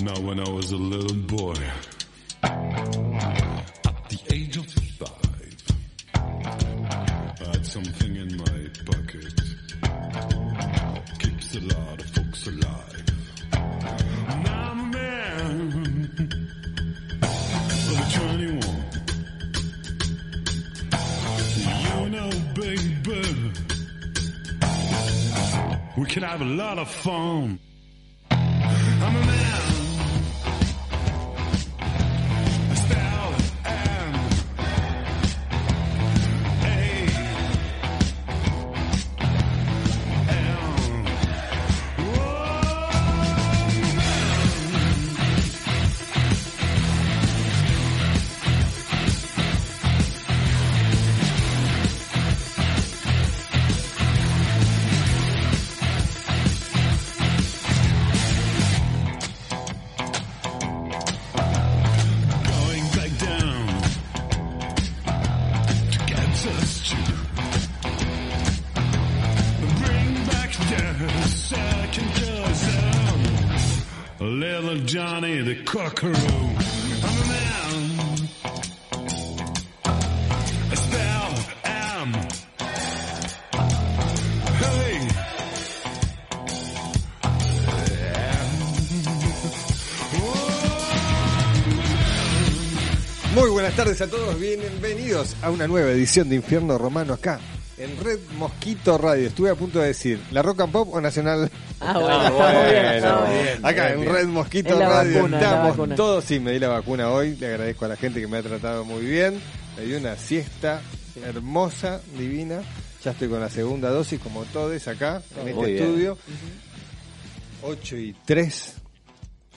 Now, when I was a little boy, at the age of five, I had something in my pocket. Keeps a lot of folks alive. Now I'm a man of 21. You know, baby, we can have a lot of fun. Muy buenas tardes a todos, bienvenidos a una nueva edición de Infierno Romano acá en Red Mosquito Radio. Estuve a punto de decir, ¿la Rock and Pop o Nacional? Ah, bueno, está muy bien. Acá en Red Mosquito Es Radio vacuna, estamos todos. Sí, me di la vacuna hoy. Le agradezco a la gente que me ha tratado muy bien. Me di una siesta hermosa, divina. Ya estoy con la segunda dosis, como todos acá en Muy este estudio. 8 y 3.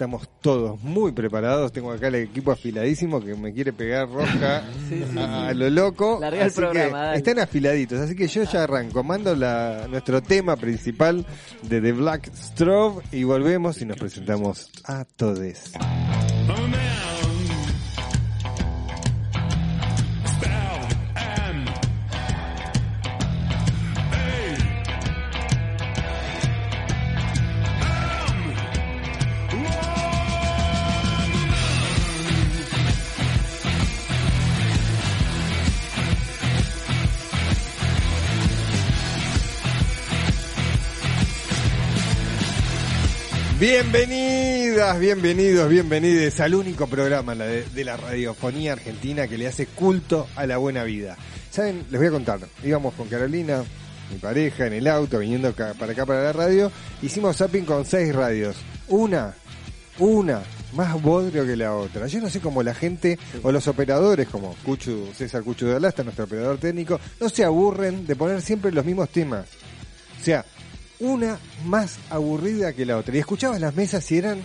Estamos todos muy preparados. Tengo acá el equipo afiladísimo que me quiere pegar Sí, sí, a, lo loco. Larga el Así que programa, dale. están afiladitos. Así que yo ya arranco. Mando la, nuestro tema principal de The Black Strobe y volvemos y nos presentamos a todos. Bienvenidas, bienvenidos, bienvenides al único programa de, la radiofonía argentina que le hace culto a la buena vida. Saben, les voy a contar. Íbamos con Carolina, mi pareja, en el auto, viniendo para acá para la radio. Hicimos zapping con seis radios. Una, una, más bodrio que la otra. Yo no sé cómo la gente o los operadores, como Cuchu, César Cuchu de Alasta, nuestro operador técnico, no se aburren de poner siempre los mismos temas. O sea, una más aburrida que la otra. Y escuchabas las mesas y eran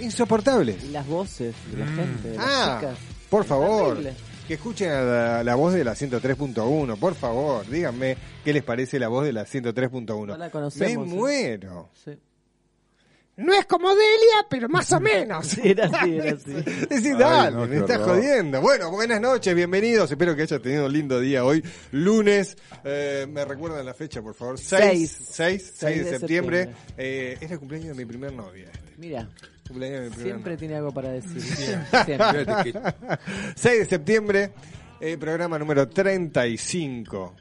insoportables. Y las voces de la gente, de las Ah, chicas. por Es favor. terrible. Que escuchen a la, la voz de la 103.1, por favor, díganme qué les parece la voz de la 103.1. No la Me conocemos, ¿eh? muero. Sí. No es como Delia, pero más o menos. Sí, era así, era así. Decís, dale, no, me estás jodiendo. Bueno, buenas noches, bienvenidos. Espero que hayas tenido un lindo día hoy, lunes. Eh, ¿Me recuerdan la fecha, por favor? 6, Seis. 6, 6 de de septiembre. septiembre. Eh, es el cumpleaños de mi primer novia. este. Mira, Cumpleaños de mi primer siempre novia. tiene algo para decir. Siempre. 6 de septiembre, eh, programa número 35.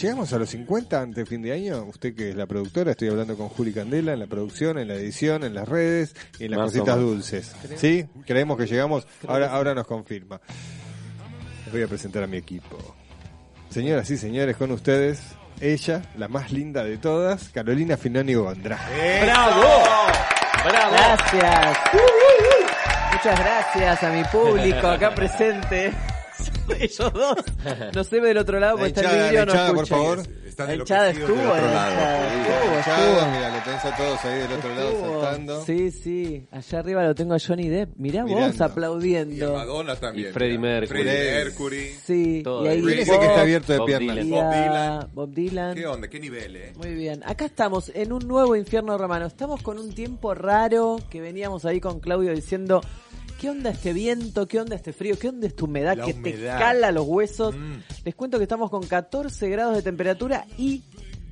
¿Llegamos a los 50 antes de fin de año? Usted que es la productora, estoy hablando con Juli Candela en la producción, en la edición, en las redes y en las Más cositas dulces. ¿Sí? Creemos que llegamos. Ahora, ahora nos confirma. Les voy a presentar a mi equipo. Señoras y señores, con ustedes, ella, la más linda de todas, Carolina Finoni Gondra. ¡Bravo! ¡Bravo! Gracias. Muchas gracias a mi público acá presente. Ellos dos. No se ve del otro lado La porque está el vídeo, no hinchada, por favor. Están hinchada estuvo, del otro lado. estuvo, estuvo. mira, lo tenés a todos ahí del otro lado saltando. Sí, sí. Allá arriba lo tengo a Johnny Depp. Mirá vos Mirando. Y a aplaudiendo. Madonna también. Y Freddie. Mercury. Freddie Mercury. Sí. Todo. Y ahí que está abierto de Bob piernas. Bob Dylan. Bob Dylan. ¿Qué onda? ¿Qué nivel, eh? Muy bien, acá estamos en un nuevo infierno romano. Estamos con un tiempo raro que veníamos ahí con Claudio diciendo, ¿qué onda este viento? ¿Qué onda este frío? ¿Qué onda esta humedad La que te cala los huesos? Mm. Les cuento que estamos con 14 grados de temperatura y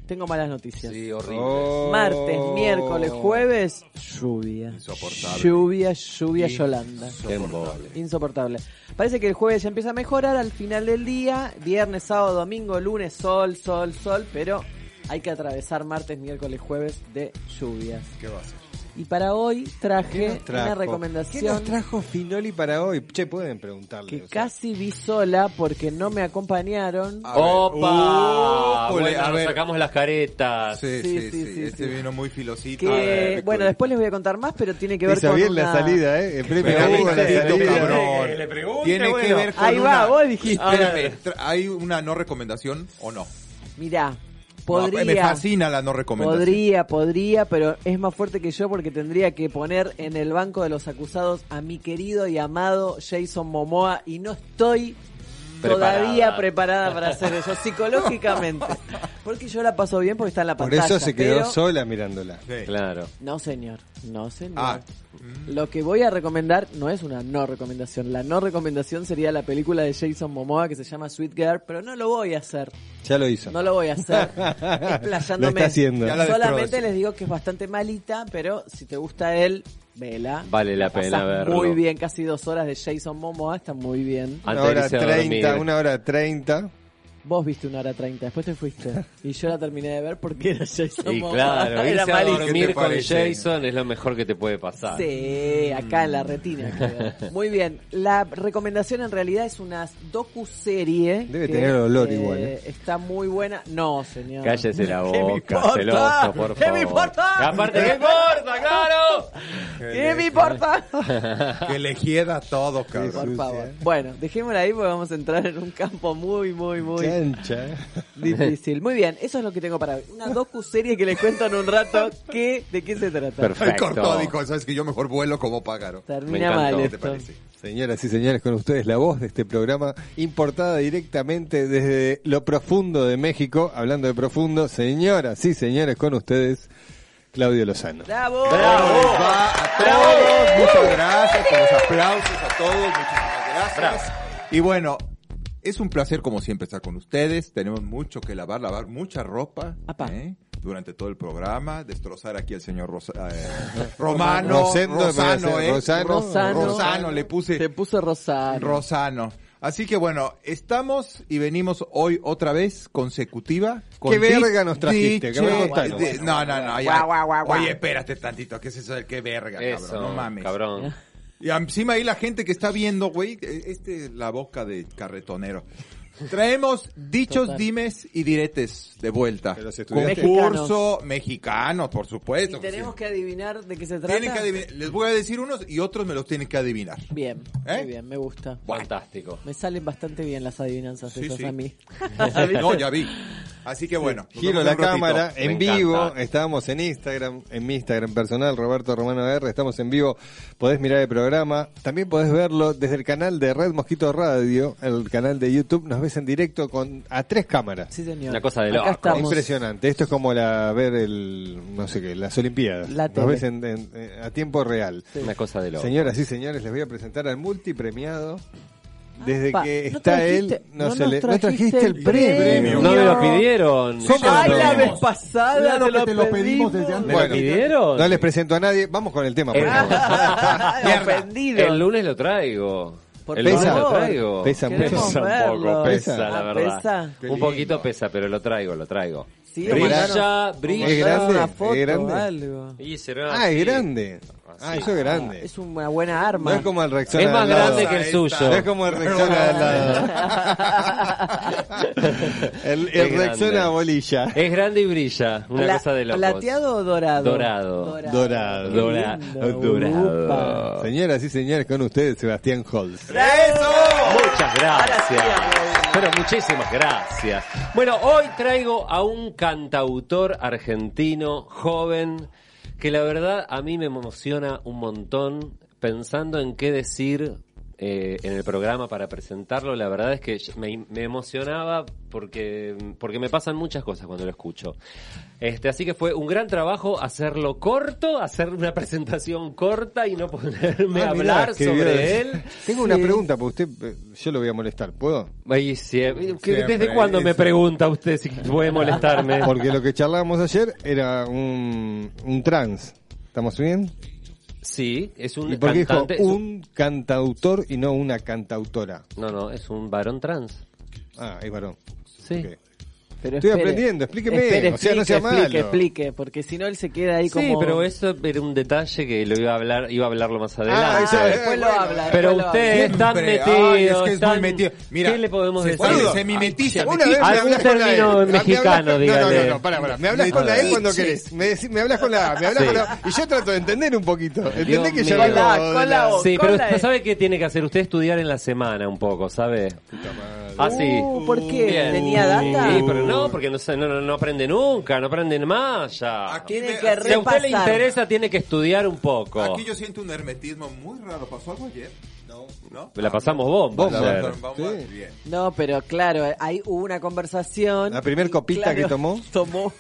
tengo malas noticias. Sí, horrible. Oh. Martes, miércoles, jueves, lluvia. Insoportable. Lluvia, lluvia, Yolanda. Embole. Insoportable. Parece que el jueves ya empieza a mejorar al final del día. Viernes, sábado, domingo, lunes, sol, sol, sol. Pero hay que atravesar martes, miércoles, jueves de lluvias. ¿Qué va a hacer? Y para hoy ¿Qué traje una ¿Qué recomendación nos trajo Finoli para hoy? Che, pueden preguntarle. que o sea. casi vi sola porque no me acompañaron. A ver. ¡Opa! Uh, bueno, a nos ver. sacamos las caretas. Sí, Sí, sí, sí, sí. sí, Este sí. vino muy filosito. Que, bueno, después les voy a contar más, pero tiene que ver Hizo con bien una... la salida, ¿eh? El premio. Le pregunte, Tiene que bueno. ver con Ahí va, una- vos dijiste. Espérame, ¿hay una no recomendación o no? Mirá, No, podría... me fascina la no recomendación. Podría, podría, pero es más fuerte que yo porque tendría que poner en el banco de los acusados a mi querido y amado Jason Momoa y no estoy Preparada. todavía preparada para hacer eso psicológicamente. Porque yo la paso bien porque está en la Por pantalla. eso se quedó pero- sola mirándola. Sí. Claro. No, señor. No, señor. Ah, Lo que voy a recomendar no es una no recomendación. La no recomendación sería la película de Jason Momoa que se llama Sweet Girl, pero no lo voy a hacer. Ya lo hizo. No lo voy a hacer. Lo Explayándome. está haciendo. Solamente les digo que es bastante malita, pero si te gusta él, vela. Vale la pena verlo. Muy bien, casi dos horas de Jason Momoa, está muy bien. Una Antes de hora treinta, una hora treinta. Vos viste una hora treinta, después te fuiste. Y yo la terminé de ver porque era Jason Y Momoa. claro, era irse a malísimo. dormir ¿Qué te con parece? Jason es lo mejor que te puede pasar. Sí, acá en la retina. queda. Muy bien. La recomendación en realidad es una docu-serie. Debe que, tener olor igual, ¿eh? Está muy buena. No, señor. Cállese la ¿Qué me boca, importa? celoso, por ¿Qué me favor. importa? Y aparte, ¿qué importa? ¡Claro! ¿Qué me importa? que le hieda todo, cabrón. Por favor. Bueno, dejémosla ahí porque vamos a entrar en un campo muy, muy, muy ¿eh? difícil. Muy bien, eso es lo que tengo para hoy. Una docu-serie que les cuento en un rato qué, de qué se trata. Perfecto. cortó, dijo, sabes que yo mejor vuelo como pájaro. Termina mal ¿Qué te esto. parece? Señoras y señores, con ustedes la voz de este programa, importada directamente desde lo profundo de México, hablando de profundo, señoras y señores, con ustedes, Claudio Lozano. ¡Bravo! Va a todos, muchas gracias por los aplausos a todos, muchísimas gracias. Y bueno, es un placer como siempre estar con ustedes. Tenemos mucho que lavar, lavar mucha ropa Apa. ¿eh? durante todo el programa, destrozar aquí al señor Rosa- eh, Romano, Rosendo, Rosano, ¿eh? Rosano. Rosano. Rosano, le puse Se puso Rosano. Rosano. Así que bueno, estamos y venimos hoy otra vez consecutiva. Con ¿Qué verga nos trajiste? No, no, no. ya. Guau, guau, guau, guau. Oye, espérate tantito. ¿Qué es eso del qué verga, Eso, cabrón? No mames. cabrón. Y encima ahí la gente que está viendo, güey, eh, este, la boca de carretonero. Traemos dichos, Total. dimes y diretes de vuelta. ¿De los estudiantes? Concurso mexicano, por Y supuesto. que tenemos sí. que adivinar de qué se trata. Tienen que adivinar. Les voy a decir unos y otros me los tienen que adivinar. Bien, ¿Eh? muy bien, me gusta. Fantástico. Me salen bastante bien las adivinanzas Sí, esas sí. a mí. No, ya vi. Así que bueno. Giro la ratito. cámara, Me en encanta. vivo, estábamos en Instagram, en mi Instagram personal, Roberto Romano R, estamos en vivo, podés mirar el programa, también podés verlo desde el canal de Red Mosquito Radio, el canal de YouTube, nos ves en directo con a tres cámaras. Sí, señor. Una cosa de loco. estamos. Impresionante, esto es como la ver el, no sé qué, las Olimpiadas, La nos ves en- en- en- a tiempo real. Sí. Una cosa de loco. Señoras y señores, les voy a presentar al multipremiado. Desde Pa, que ¿no está trajiste- él, no, no se le, no trajiste el premio. premio? No me lo pidieron. Somos Ay, la vez pasada Claro te, que lo te lo pedimos pedimos desde antes. ¿Me Bueno. lo pidieron? No les presento a nadie, vamos con el tema. por Eh, favor. El lunes lo traigo. Por el lo traigo. Pesa Pesa un poco, pesa, Pesa. la Ah, verdad. pesa. Qué Un poquito pesa, pero lo traigo, lo traigo. Sí, brilla, brilla. Es grande, una foto, es grande. algo. Y será Ah, es así. grande. Ah, eso es grande. Es una buena No arma. es como el Rexona Es más al lado. grande que el suyo. No es como el Rexona al lado. el Es el Rexona grande. bolilla. Es grande y brilla. Una Pla- cosa de locos. ¿Plateado o dorado? Dorado. Dorado. Qué Dora- lindo. dorado. Upa. Señoras y señores, con ustedes Sebastián Holz. Muchas gracias. Pero muchísimas gracias. Bueno, hoy traigo a un cantautor argentino joven que la verdad a mí me emociona un montón pensando en qué decir eh, en el programa para presentarlo, la verdad es que me, me emocionaba porque, porque me pasan muchas cosas cuando lo escucho. Este, así que fue un gran trabajo hacerlo corto, hacer una presentación corta y no ponerme Ah, a mirá, hablar sobre bien. él. Tengo una pregunta para usted, eh, yo lo voy a molestar, ¿puedo? Sí, eh, ¿que- Siempre, ¿Desde cuándo me pregunta usted si puede molestarme? Porque lo que charlábamos ayer era un, un trans. ¿Estamos bien? Sí, es un ¿Y por qué dijo cantante. es un- un cantautor y no una cantautora? No, no, es un varón trans. Ah, es varón. Sí. Ok. Pero Estoy espere. aprendiendo, explíqueme, Espere, o sea, no sea explique, malo. Explique, explique, porque si no él se queda ahí Sí, como... pero eso era un detalle que lo iba a hablar, iba a hablarlo más adelante. Ah, es- después lo bueno. habla. Pero usted habla. está metido. Ay, es que es muy están- metido. Mira, ¿Qué le podemos se- decir? se- mimetiza, Una vez me hablas con la término E. mexicano, Me hablas- No, no, no, pará, pará. Me hablas con la E cuando querés. Me, decí- me hablas con la A, me hablas Sí. con la A. Y yo trato de entender un poquito. ¿Entendés que yo la- de con la O. Sí, pero usted sabe qué tiene que hacer usted estudiar en la semana un poco, ¿sabe? Así. Uh, ¿Por qué? ¿Tenía data? Sí, pero no, porque no, se- no, no, aprende nunca, no aprenden más ya. Aquí Tiene me- que si Si a usted le interesa, tiene que estudiar un poco. Aquí yo siento un hermetismo muy raro. ¿Pasó algo ayer? No. ¿No? La pasamos Sí. bien. No, pero claro, hay hubo una conversación. La primer copita que tomó. Tomó.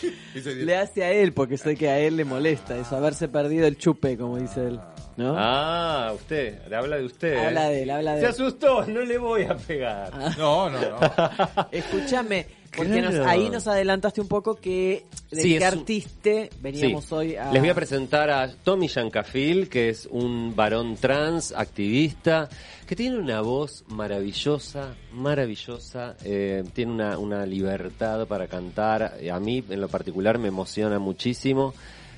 Le hace a él, porque sé que a él le molesta eso, haberse perdido el chupe, como dice él. ¿No? Ah, usted, le habla de usted. Habla de él, habla de Se él. asustó, no le voy a pegar. No, no, no. Escúchame, porque nos- ahí nos adelantaste un poco que de Sí, qué un- artiste veníamos Sí. hoy a... Les voy a presentar a Tommy Yancafil, que es un varón trans, activista, que tiene una voz maravillosa, maravillosa, eh, tiene una, una libertad para cantar. A mí, en lo particular, me emociona muchísimo.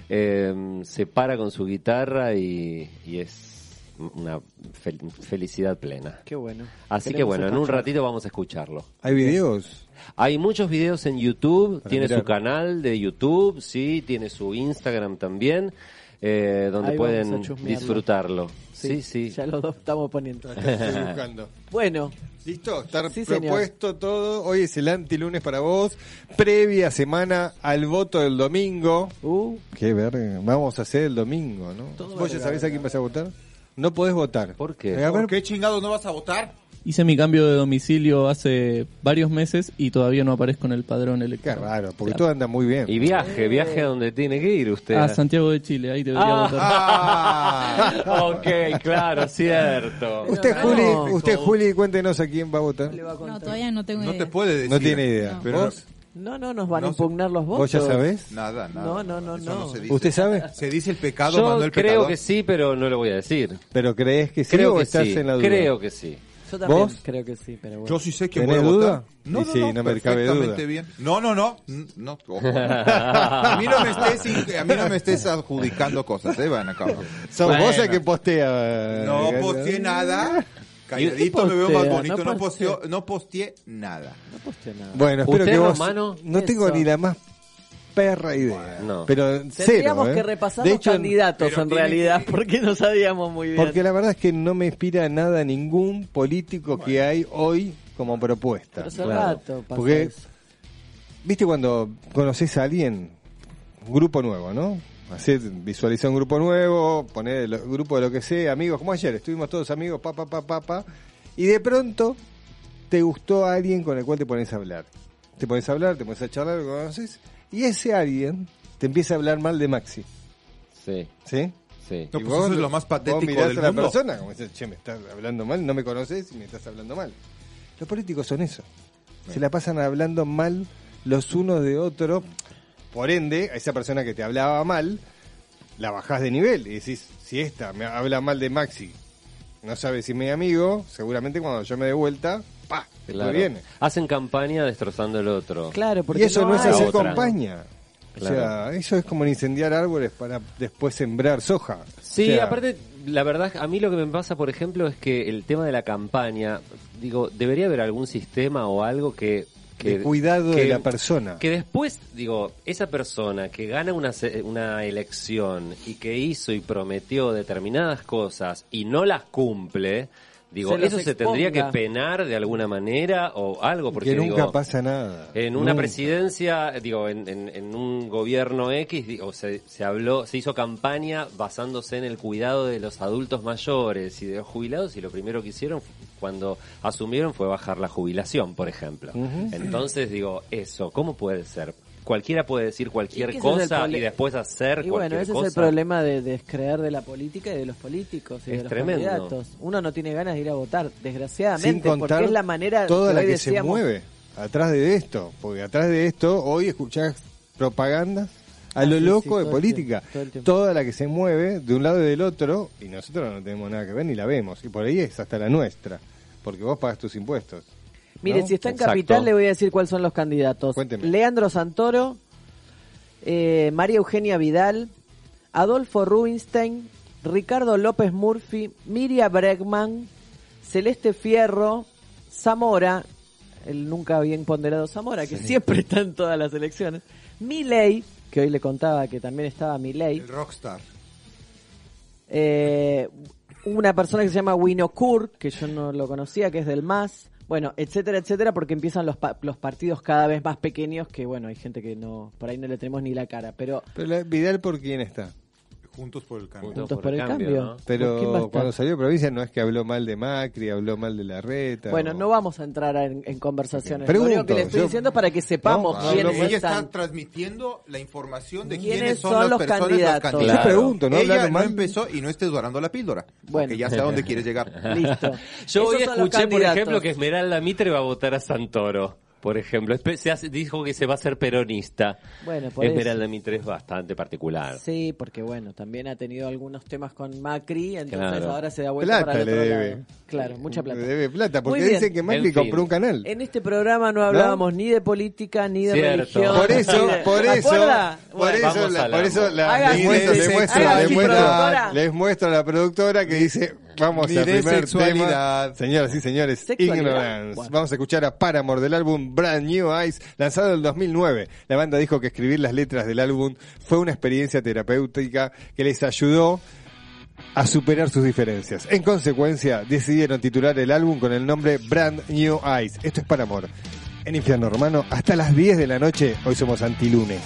Eh, se para con su guitarra y, y es una fel- felicidad plena. Qué bueno. Así que bueno, en un ratito vamos a escucharlo. ¿Hay videos? Hay muchos videos en YouTube, Para tiene mirar. su canal de YouTube, sí, tiene su Instagram también, eh, donde Ahí pueden disfrutarlo. Sí, sí. Ya los dos estamos poniendo. Estoy buscando. bueno, ¿Listo? Está Sí, señor. propuesto todo. Hoy es el antilunes para vos. Previa semana al voto del domingo. uh, Qué verga. Vamos a hacer el domingo, ¿no? Todo ¿Vos ya sabés a quién vas a votar? No podés votar. ¿Por qué? Eh, a ver, ¿Por qué chingados no vas a votar? Hice mi cambio de domicilio hace varios meses y todavía no aparezco en el padrón qué electoral. raro, porque Claro. todo anda muy bien. Y viaje, viaje a donde tiene que ir usted. A Santiago de Chile, ahí debería Ah. votar. Ah, ok, claro, cierto. Usted, No, Juli, no. usted, Juli, cuéntenos a quién va a votar. le va a No, todavía no tengo no idea. te puede decir. No tiene idea. Pero ¿Vos? No, no, nos van a No impugnar los votos. ¿Vos ya sabés? Nada, nada. No, no, no, no. se dice. ¿Usted sabe? Se dice el pecado, Yo Manuel creo Pecador. que sí, pero no lo voy a decir. ¿Pero crees que sí Creo o que estás sí, en la duda? creo que sí. Yo también ¿Vos? creo que sí, pero bueno. Yo sí sé que voy ¿Tenés a votar. duda? No, no, sí, no, no me cabe perfectamente duda. bien. No, no, no. no ojo. a, mí no me estés, a mí no me estés adjudicando cosas, ¿eh? Van acá. Sos Bueno. vos el que postea. No eh, posteé nada. ¿Y Calladito me veo más bonito. No No, no posteé nada. No posté nada. Bueno, espero ¿Usted, que vos... Romano? No tengo Eso. ni la más perra idea. No. Pero Tendríamos cero, ¿eh? que repasar De los hecho, candidatos en realidad, que- porque no sabíamos muy bien. Porque la verdad es que no me inspira nada ningún político que hay hoy como propuesta. Pero hace Claro. rato pasó Porque- eso. ¿Viste cuando conoces a alguien? Un grupo nuevo, ¿no? Hacer, visualizar un grupo nuevo, poner el grupo de lo que sea, amigos, como ayer, estuvimos todos amigos, pa, pa, pa, pa, pa, y de pronto te gustó alguien con el cual te pones a hablar. Te pones a hablar, te pones a charlar, lo conoces, y ese alguien te empieza a hablar mal de Maxi, Sí, ¿sí? sí. No, pues eso es lo más vos patético mirás del a la mundo. persona, como dices, che, me estás hablando mal, no me conoces y me estás hablando mal. Los políticos son eso. Se la pasan hablando mal los unos de otros. Por ende, a esa persona que te hablaba mal, la bajás de nivel y decís, si esta me habla mal de Maxi, no sabe si es mi amigo, seguramente cuando yo me dé vuelta, pa, después Claro. viene. Hacen campaña destrozando el otro. Claro, porque Y eso no, es hay- hacer otra. Claro. O sea, eso es como incendiar árboles para después sembrar soja. Sí, O sea, aparte, la verdad, a mí lo que me pasa, por ejemplo, es que el tema de la campaña, digo, debería haber algún sistema o algo que... que de cuidado de que- la persona. Que después, digo, esa persona que gana una, se- una elección y que hizo y prometió determinadas cosas y no las cumple, Digo, Se eso se tendría que penar de alguna manera o algo, porque que nunca digo, pasa nada. En una Nunca. presidencia, digo, en, en- en un gobierno X, digo, se, se habló, se hizo campaña basándose en el cuidado de los adultos mayores y de los jubilados y lo primero que hicieron cuando asumieron fue bajar la jubilación, por ejemplo. Entonces digo, eso, ¿cómo puede ser? Cualquiera puede decir cualquier Y cosa y después hacer Y cualquier bueno, ese cosa. es el problema de descreer de la política y de los políticos y Es de los tremendo. candidatos. Uno no tiene ganas de ir a votar, desgraciadamente, Sin contar porque es la manera toda que la que se mueve atrás de esto. Porque atrás de esto, hoy escuchás propaganda a Ah, lo sí, loco de política. tiempo. Toda la que se mueve de un lado y del otro, y nosotros no tenemos nada que ver ni la vemos. Y por ahí es hasta la nuestra. Porque vos pagas tus impuestos. Mire, ¿no? si está en Exacto. Capital, le voy a decir cuáles son los candidatos. Cuénteme. Leandro Santoro, eh, María Eugenia Vidal, Adolfo Rubinstein, Ricardo López Murphy, Miriam Bregman, Celeste Fierro, Zamora, el nunca bien ponderado Zamora, que siempre está en todas las elecciones, Milei, que hoy le contaba que también estaba Milei, El rockstar. eh, una persona que se llama Winokur, que yo no lo conocía, que es del MAS, bueno, etcétera, etcétera, porque empiezan los, pa- los partidos cada vez más pequeños, que bueno, hay gente que no, por ahí no le tenemos ni la cara, pero Pero Vidal, ¿por quién está? Juntos por el cambio. Juntos juntos por el cambio. ¿no? ¿Por quién va a Pero cuando salió de provincia no es que habló mal de Macri, habló mal de la reta. Bueno, o- no vamos a entrar en, en conversaciones. Pregunto, lo único que le estoy yo- diciendo es para que sepamos No, quiénes. Ella está están. transmitiendo la información de ¿Quiénes quiénes, son son, los las personas, candidatos? los candidatos. Yo pregunto, ¿no? Ella no empezó y no estés dorando la píldora. Bueno. Porque ya sé a dónde quieres llegar. Listo. Yo hoy Esos los escuché, por ejemplo, que Esmeralda Mitre va a votar a Santoro. Por ejemplo, se hace- dijo que se va a hacer peronista. Bueno, por Esmeralda Mitre es bastante particular. Sí, porque bueno, también ha tenido algunos temas con Macri, entonces Claro. ahora se da vuelta Plata para el le otro debe. lado. Claro, mucha plata. Le debe plata, porque dicen que Macri En fin. compró un canal. En este programa no hablábamos ni de política, ni de Cierto. religión. Por eso, por ¿Se eso, acuerda? por Bueno, eso, la, por eso la- les muestro, les muestro, les muestro- les muestro a la productora que dice, vamos al Miré primer sexualidad. tema. Señoras y señores, Sexualidad. Ignorance. Bueno. Vamos a escuchar a Paramore del álbum Brand New Eyes, lanzado en el 2009. La banda dijo que escribir las letras del álbum fue una experiencia terapéutica que les ayudó a superar sus diferencias. En consecuencia, decidieron titular el álbum con el nombre Brand New Eyes. Esto es Paramore. En Infierno Romano, hasta las 10 de la noche, hoy somos antilunes.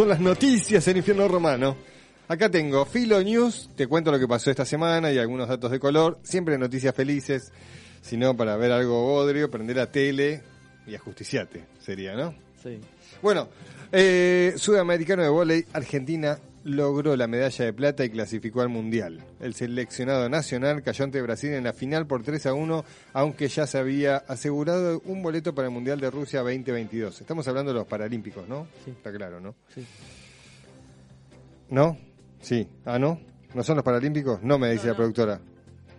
Son las noticias en Infierno Romano. Acá tengo Filo News, te cuento lo que pasó esta semana y algunos datos de color. Siempre noticias felices, si no para ver algo bodrio, prender la tele y ajusticiate, sería, ¿no? Sí. Bueno, eh, Sudamericano de Voley, Argentina logró la medalla de plata y clasificó al Mundial. El seleccionado nacional cayó ante Brasil en la final por 3 a 1, aunque ya se había asegurado un boleto para el Mundial de Rusia 2022. Estamos hablando de los Paralímpicos, ¿no? Sí. Está claro, ¿no? Sí. ¿No? Sí. ¿Ah, no? ¿No son los Paralímpicos? No, me dice la productora.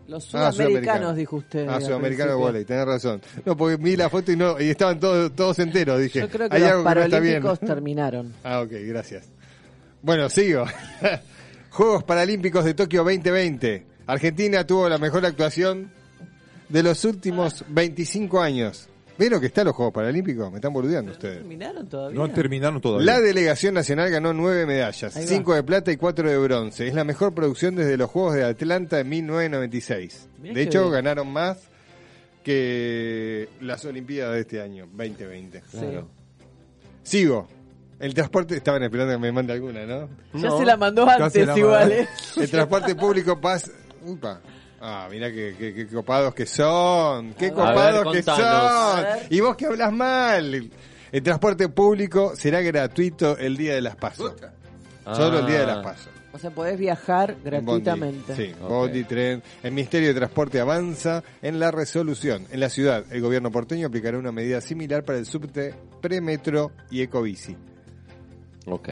Los Ah, sudamericanos, sudamericano. dijo usted. Ah, al sudamericano de volei, tenés razón. No, porque vi la foto y no y estaban todos todos enteros, dije. Yo creo que Hay los algo que no está bien. paralímpicos terminaron. Ah, ok, gracias. Bueno, sigo. Juegos Paralímpicos de Tokio 2020. Argentina tuvo la mejor actuación de los últimos 25 años. ¿Vieron que están los Juegos Paralímpicos? Me están boludeando ustedes. ¿Terminaron todavía? No terminaron todavía. La delegación nacional ganó nueve medallas, cinco de plata y cuatro de bronce. Es la mejor producción desde los Juegos de Atlanta en 1996. Mirá de hecho, bien. ganaron más que las Olimpiadas de este año, 2020. Claro. Sigo. El transporte, estaban esperando que me mande alguna, ¿no? Ya No. se la mandó antes la igual. ¿eh? El transporte público pasa... Upa. Ah, mira qué, qué- qué copados que son. Qué A ver, copados que son. Y vos que hablas mal. El transporte público será gratuito el día de las pasos. Solo el día de las Ah. pasos. O sea, podés viajar En gratuitamente. Bondi. Sí, Ok. Bondi, tren. El Ministerio de Transporte avanza en la resolución. En la ciudad, el gobierno porteño aplicará una medida similar para el subte, premetro y ecobici. Ok,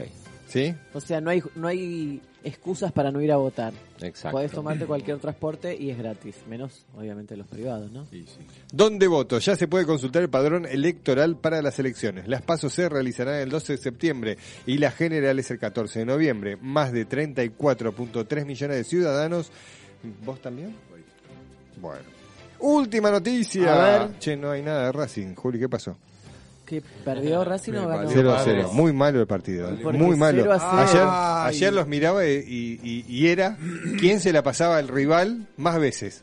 ¿Sí? O sea, no hay, no hay excusas para no ir a votar. exacto. Podés tomarte cualquier transporte y es gratis. Menos, obviamente, los privados, ¿no? Sí, sí. ¿Dónde voto? Ya se puede consultar el padrón electoral para las elecciones. Las pasos se realizarán el 12 de septiembre y las generales el 14 de noviembre. Más de 34.3 millones de ciudadanos. ¿Vos también? Bueno. Última noticia. A ver. Che, no hay nada de Racing. Juli, ¿qué pasó? Que perdió Racing o ganó. valió 0 a madre. 0. Muy malo el partido. Porque Muy malo. 0 a 0. Ayer, Ay. ayer los miraba y, y- y era quién se la pasaba al rival más veces.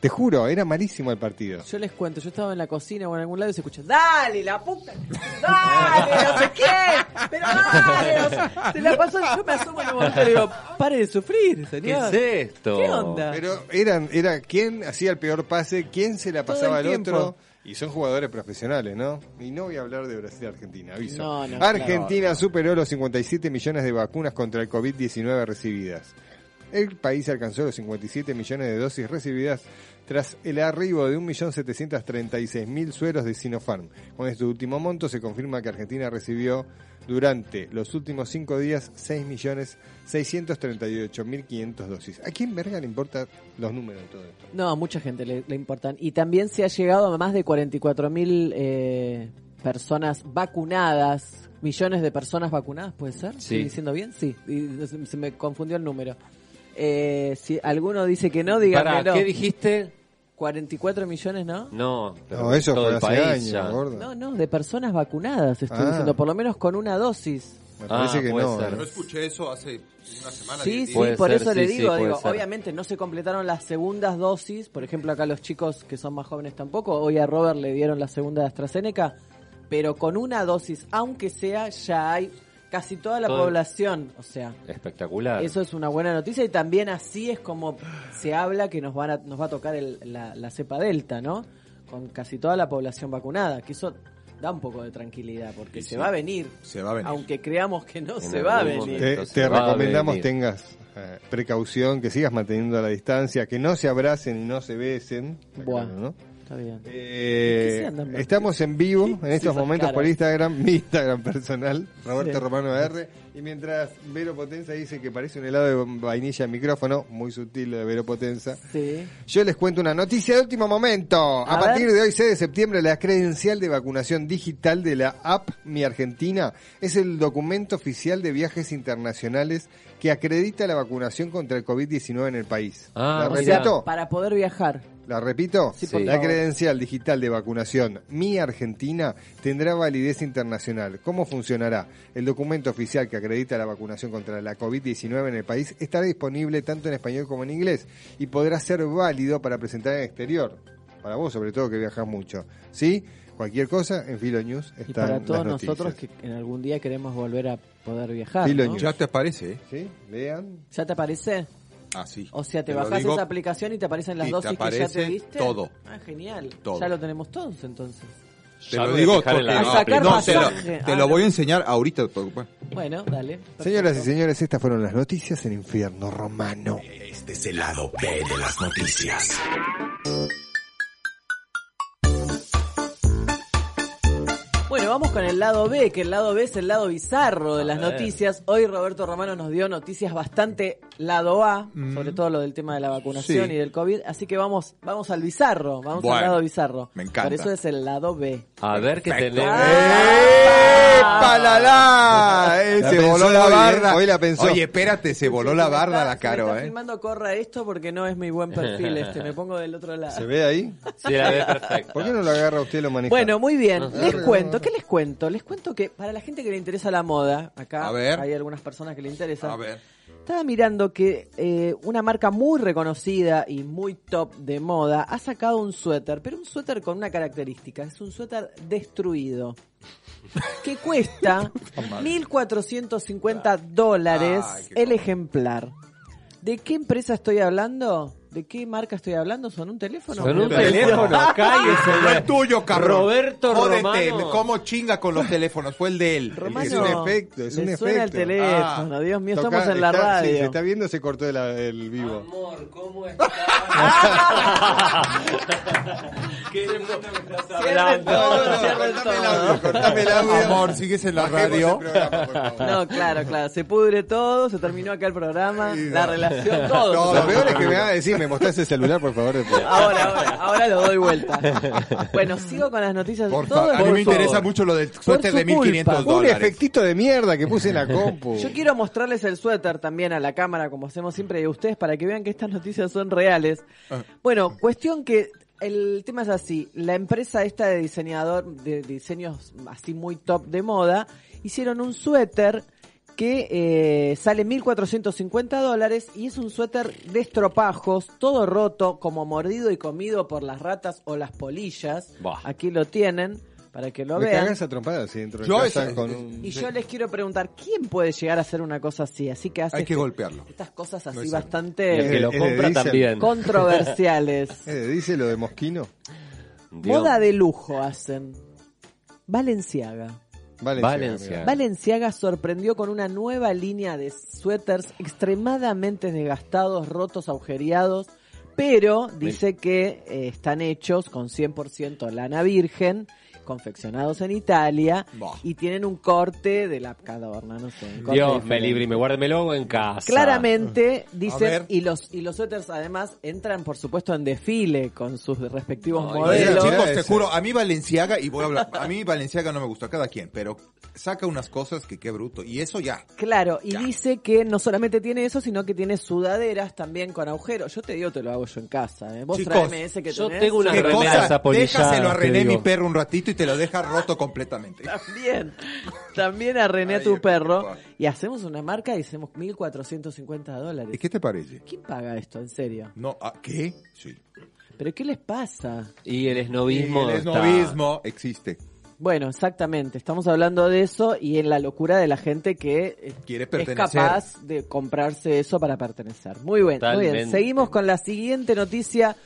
Te juro, era malísimo el partido. Yo les cuento, yo estaba en la cocina o en algún lado y se escucha, dale, la puta, dale, no sé qué, pero dale, no sé". se la pasó, yo me asomo en un momento y le digo, pare de sufrir, ¿Qué es esto? ¿Qué onda? Pero eran, era quién hacía el peor pase, quién se la pasaba el al tiempo. otro. Y son jugadores profesionales, ¿no? Y no voy a hablar de Brasil-Argentina, aviso. No, no, Argentina superó los 57 millones de vacunas contra el COVID-19 recibidas. El país alcanzó los 57 millones de dosis recibidas tras el arribo de 1.736.000 sueros de Sinopharm. Con este último monto se confirma que Argentina recibió durante los últimos cinco días 6.638.500 dosis. ¿A quién verga le importan los números de todo esto? No, a mucha gente le, le importan. Y también se ha llegado a más de 44 mil eh, personas vacunadas, millones de personas vacunadas, ¿puede ser? Sí. ¿Estoy diciendo bien? Sí, y se, me confundió el número. Eh, si alguno dice que no, díganmelo. ¿qué dijiste? 44 millones, ¿no? No, pero No, eso todo fue el hace país años, ya. gordo. No, no, de personas vacunadas, estoy Ah. diciendo, por lo menos con una dosis. Me parece Ah, que puede no. ser. ¿eh? No escuché eso hace una semana. Sí, diez sí, días. Puede por ser, eso le sí, sí, digo, puede digo, ser. obviamente no se completaron las segundas dosis, por ejemplo acá los chicos que son más jóvenes tampoco, hoy a Robert le dieron la segunda de AstraZeneca, pero con una dosis, aunque sea, ya hay casi toda la Todo- población, o sea, Espectacular. eso es una buena noticia y también así es como se habla que nos, van a, nos va a tocar el- la, la cepa delta, ¿no? Con casi toda la población vacunada, que eso da un poco de tranquilidad, porque se va a venir, Se va a venir. aunque creamos que no En se va a venir. momento. Te, recomendamos venir. tengas eh, precaución, que sigas manteniendo la distancia, que no se abracen y no se besen. Claro, ¿no? Está bien. Eh, estamos en vivo en estos momentos por? Instagram, mi Instagram personal, Roberto Sí. Romano R. Y mientras Vero Potenza dice que parece un helado de vainilla en micrófono, muy sutil lo de Vero Potenza, Sí. yo les cuento una noticia de último momento. A, A partir ver. de hoy, 6 de septiembre, la credencial de vacunación digital de la app Mi Argentina es el documento oficial de viajes internacionales que acredita la vacunación contra el COVID-19 en el país. Ah, ¿La O sea, para poder viajar. La ¿La repito? Sí, La credencial digital de vacunación Mi Argentina tendrá validez internacional. ¿Cómo funcionará? El documento oficial que acredita la vacunación contra la COVID-19 en el país estará disponible tanto en español como en inglés y podrá ser válido para presentar en el exterior. Para vos, sobre todo, que viajas mucho. ¿Sí? Cualquier cosa, en Filo News están Y para todos nosotros que en algún día queremos volver a poder viajar. Filo ¿no? News. Ya te aparece, ¿eh? ¿Sí? Lean. ¿Ya te aparece? Ah, sí. O sea, te, bajás digo, esa aplicación y te aparecen las y te dosis que ya te diste. todo. Ah, genial. Todo. Ya lo tenemos todos entonces. Te Ya lo digo porque la A sacar no, te lo, te Ah, lo no. voy a enseñar ahorita. bueno. Bueno, dale. Señoras y señores, estas fueron las noticias en Infierno Romano. Este es el lado B de las noticias. Vamos con el lado B, que el lado B es el lado bizarro de las noticias. Hoy Roberto Romano nos dio noticias bastante lado A, Mm. sobre todo lo del tema de la vacunación Sí. y del COVID. Así que vamos, vamos al bizarro, vamos Bueno, al lado bizarro. me encanta. Por eso es el lado B. A ver qué tenemos. ¡Epa, la, la! Eh, La se voló la barda. Hoy la pensó. Oye, espérate, se voló la barda la caro, ¿eh? filmando, corra esto porque no es mi buen perfil este. Me pongo del otro lado. ¿Se ve ahí? Sí, la ve perfecta. ¿Por qué no lo agarra usted y lo maneja? Bueno, muy bien. Les cuento, ¿qué les cuento? Les cuento que para la gente que le interesa la moda, acá A ver. hay algunas personas que le interesan. A ver. Estaba mirando que eh, una marca muy reconocida y muy top de moda ha sacado un suéter, pero un suéter con una característica, es un suéter destruido. Que cuesta 1.450 dólares Ay, el ejemplar. ¿De qué empresa estoy hablando? ¿De qué marca estoy hablando? ¿Son un teléfono? Son un teléfono. teléfono, cállese. No es tuyo, cabrón. Roberto Jódete, Romano. ¿Cómo chinga con los teléfonos? Fue el de él. Romano, Es un efecto, es le un suena el efecto. teléfono, Ah, Dios mío, Toca- estamos en la está- radio. Sí, se está viendo, se cortó el, el vivo. Amor, ¿cómo estás? ¿Qué mundo me estás Cierren hablando? todo, cierren cortame el todo. audio, cortame el audio. Amor, sigues en la Bajemos radio. el programa, por favor. No, claro, claro. Se pudre todo, se terminó acá el programa, Sí, la no. relación, todo. No, lo peor es que me va a decir, me mostrás el celular, por favor. después. Ahora, ahora, ahora lo doy vuelta. Bueno, sigo con las noticias. Por todo a mí me favor. interesa mucho lo del suéter su de 1500 culpa. Un dólares. efectito de mierda que puse en la compu. Yo quiero mostrarles el suéter también a la cámara, como hacemos siempre, y a ustedes para que vean que estas noticias son reales. Ah. Bueno, cuestión que el tema es así. La empresa esta de diseñador, de diseños así muy top de moda, hicieron un suéter que eh, sale 1.450 dólares y es un suéter de estropajos, todo roto, como mordido y comido por las ratas o las polillas. Bah. Aquí lo tienen, para que lo Me vean. cagas a trompadas así dentro de Yo casa esa- con un... Y yo les quiero preguntar, ¿quién puede llegar a hacer una cosa así? Así que hace Hay que este- golpearlo. estas cosas así No es- Y el bastante que lo Es de compra Diesel. también. controversiales. Dice lo de Mosquino. Dios. Moda de lujo hacen. Valenciaga. Valenciaga. Valenciaga. sorprendió con una nueva línea de suéteres extremadamente desgastados, rotos, agujereados, pero dice que eh, están hechos con 100% lana virgen, confeccionados en Italia y tienen un corte de la cadorna, no sé. un corte Dios me diferente. libre y me guarde luego en casa. Claramente dicen ver. y los y los suéteres además entran por supuesto en desfile con sus respectivos Ay, modelos. mira chicos, te juro, a mí Valenciaga, y voy a hablar, a mí Valenciaga no me gusta, cada quien, pero saca unas cosas que qué bruto. Y eso ya. Claro, y Ya. dice que no solamente tiene eso, sino que tiene sudaderas también con agujeros. Yo te digo, te lo hago yo en casa. ¿eh? Vos Chicos, tráeme ese que yo tenés. tengo una Déjaselo a René, mi perro, un ratito y te lo deja roto completamente. También, también a René a Ay, tu perro. Y hacemos una marca y hacemos 1.450 dólares. ¿Y qué te parece? ¿Quién paga esto, en serio? No, ¿ah, ¿qué? Sí. ¿Pero qué les pasa? Y el esnovismo. Y el está- esnovismo existe. Bueno, exactamente. Estamos hablando de eso y en la locura de la gente que eh, es capaz de comprarse eso para pertenecer. Muy bien, muy bien. Seguimos con la siguiente noticia.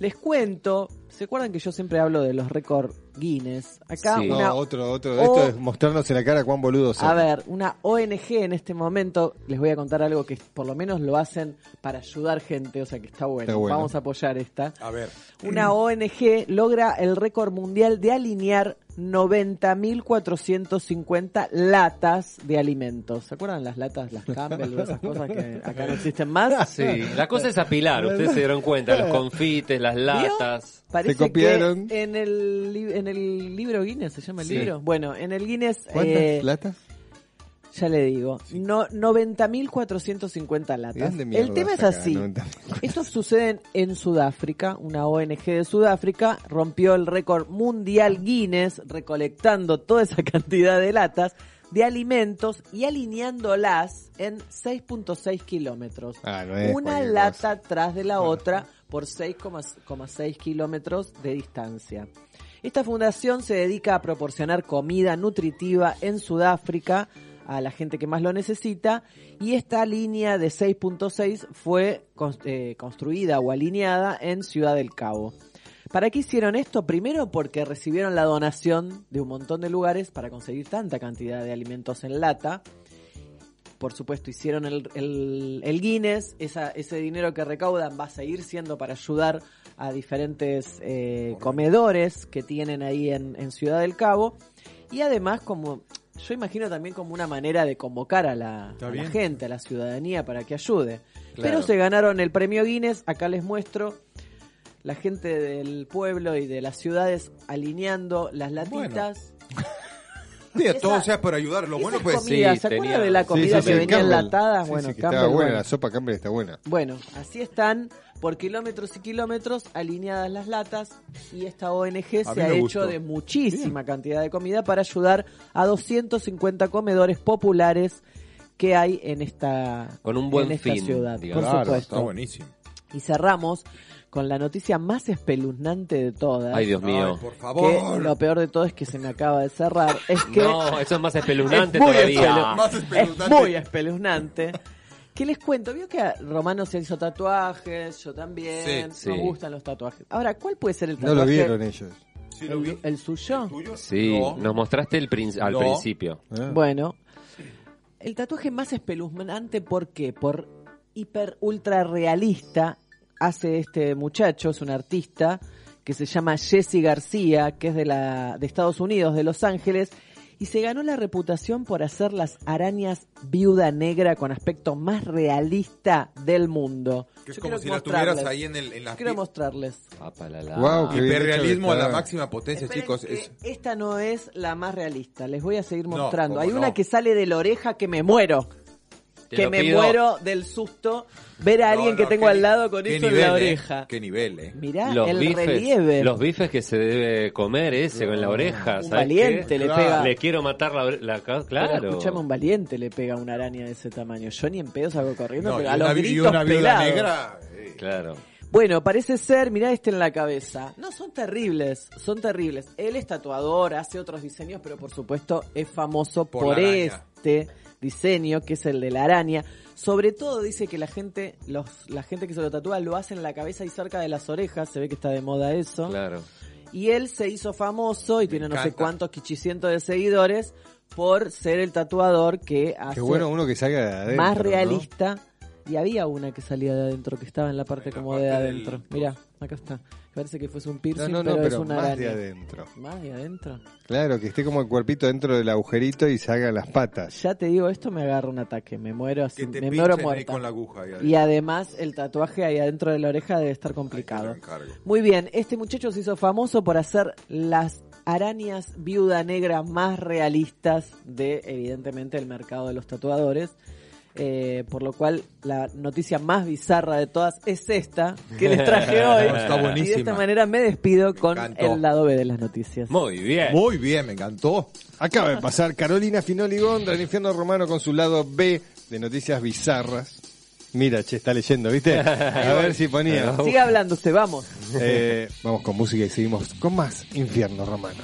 Les cuento, ¿se acuerdan que yo siempre hablo de los récords Guinness? Acá Sí. No, otro, otro. O- Esto es mostrarnos en la cara cuán boludos son. a ver, una ONG en este momento, les voy a contar algo que por lo menos lo hacen para ayudar gente, o sea que está bueno. Está bueno. Vamos a apoyar esta. A ver. Una ONG logra el récord mundial de alinear 90.450 latas de alimentos. ¿Se acuerdan las latas, las Campbell, esas cosas que acá no existen más? Sí, la cosa es apilar, ustedes se dieron cuenta, los confites, las latas. Parece Se copiaron. que en el, en el libro Guinness, ¿se llama el Sí. libro? Bueno, en el Guinness... ¿Cuántas eh, latas? Ya le digo, no, 90.450 ¿De latas. El tema es así. 90.000? Esto sucede en Sudáfrica. Una ONG de Sudáfrica rompió el récord mundial Guinness recolectando toda esa cantidad de latas de alimentos y alineándolas en 6.6 kilómetros. Ah, no Una lata tras de la otra por 6,6 kilómetros de distancia. Esta fundación se dedica a proporcionar comida nutritiva en Sudáfrica a la gente que más lo necesita y esta línea de 6.6 fue eh, construida o alineada en Ciudad del Cabo. ¿Para qué hicieron esto? Primero porque recibieron la donación de un montón de lugares para conseguir tanta cantidad de alimentos en lata. Por supuesto, hicieron el, el- el Guinness. Esa- ese dinero que recaudan va a seguir siendo para ayudar a diferentes eh, comedores que tienen ahí en, en Ciudad del Cabo. Y además, como yo imagino también como una manera de convocar a la, a gente, a la ciudadanía, para que ayude. Claro. Pero se ganaron el premio Guinness. Acá les muestro la gente del pueblo y de las ciudades alineando las latitas. Sí, Esa- todo sea por ayudar. Lo bueno es pues comida, sí, ¿se acuerdan tenía- de la comida sí, que sí, venía Campbell. enlatada? Sí, bueno, sí, que Campbell, estaba buena, bueno. la sopa Campbell está buena. Bueno, así están por kilómetros y kilómetros alineadas las latas y esta ONG se ha me hecho gustó. de muchísima cantidad de comida para ayudar a 250 comedores populares que hay en esta, Con un buen en esta fin, ciudad, digamos. por Claro, supuesto. está buenísimo. Y cerramos con la noticia más espeluznante de todas. Ay, Dios mío. Ay, por que favor. lo peor de todo es que se me acaba de cerrar. Es que No, eso es más espeluznante Es muy todavía. Más es muy espeluznante. ¿Qué les cuento? Vio que a Romano se hizo tatuajes, yo también, Sí, nos sí. gustan los tatuajes. Ahora, ¿cuál puede ser el No tatuaje? lo vieron ellos. Sí, lo vi. ¿El, el suyo? ¿Tuyo? Sí, No. nos mostraste el prin- al No. principio. Ah. Bueno, el tatuaje más espeluznante, ¿por qué? Por hiper ultra realista hace este muchacho, es un artista que se llama Jesse García, que es de la de Estados Unidos, de Los Ángeles, y se ganó la reputación por hacer las arañas viuda negra con aspecto más realista del mundo. Que es Yo como quiero si la tuvieras mostrarles. ahí en, el, en la Quiero mostrarles. Bien Hiperrealismo a la máxima potencia, Esperen chicos. Es, Esta no es la más realista. Les voy a seguir mostrando. Hay una que sale de la oreja que me muero. Te que me pido. muero del susto ver a alguien No, que tengo al lado con eso en la eh. oreja. Qué nivel, eh. Mirá los el bifes, relieve. los bifes que se debe comer ese con la oreja, un ¿sabes valiente qué? le Claro. pega. Le quiero matar la, la Pero claro. escuchame, un valiente le pega una araña de ese tamaño. Yo ni en pedo salgo corriendo, No, pero a los vi- y gritos una viuda pelados. negra. eh. Claro. Bueno, parece ser, mirá este en la cabeza. No, son terribles, son terribles. Él es tatuador, hace otros diseños, pero por supuesto es famoso Por por, la araña. este diseño, que es el de la araña. Sobre todo dice que la gente, los, la gente que se lo tatúa lo hace en la cabeza y cerca de las orejas, se ve que está de moda eso. Claro. Y él se hizo famoso y tiene no sé cuántos quichicientos de seguidores por ser el tatuador que hace Qué bueno uno que salga de adentro. más ¿no? Y había una que salía de adentro, que estaba en la parte En la como de parte del adentro. Mira, acá está. Parece que fuese un piercing, no, no, pero, pero, es una más de araña. adentro. Más de adentro. Claro, que esté como el cuerpito dentro del agujerito y salgan las patas. Ya te digo, esto me agarra un ataque. Me muero así, Que te me muero pinchen ahí muerta. con la aguja. ahí Y adentro. además el tatuaje ahí adentro de la oreja debe estar Ahí te complicado. lo encargo. Muy bien, este muchacho se hizo famoso por hacer las arañas viuda negra más realistas de, evidentemente, el mercado de los tatuadores. Eh, por lo cual, la noticia más bizarra de todas es esta que les traje hoy. Está y de buenísima. esta manera me despido Me con encantó. el lado B de las noticias. Muy bien. Muy bien, me encantó. Acaba de pasar Carolina Finoli Gondra, el infierno romano, con su lado B de noticias bizarras. Mira, che, está leyendo, ¿viste? A ver si ponía. Siga hablando usted, vamos. Eh, vamos con música y seguimos con más infierno romano.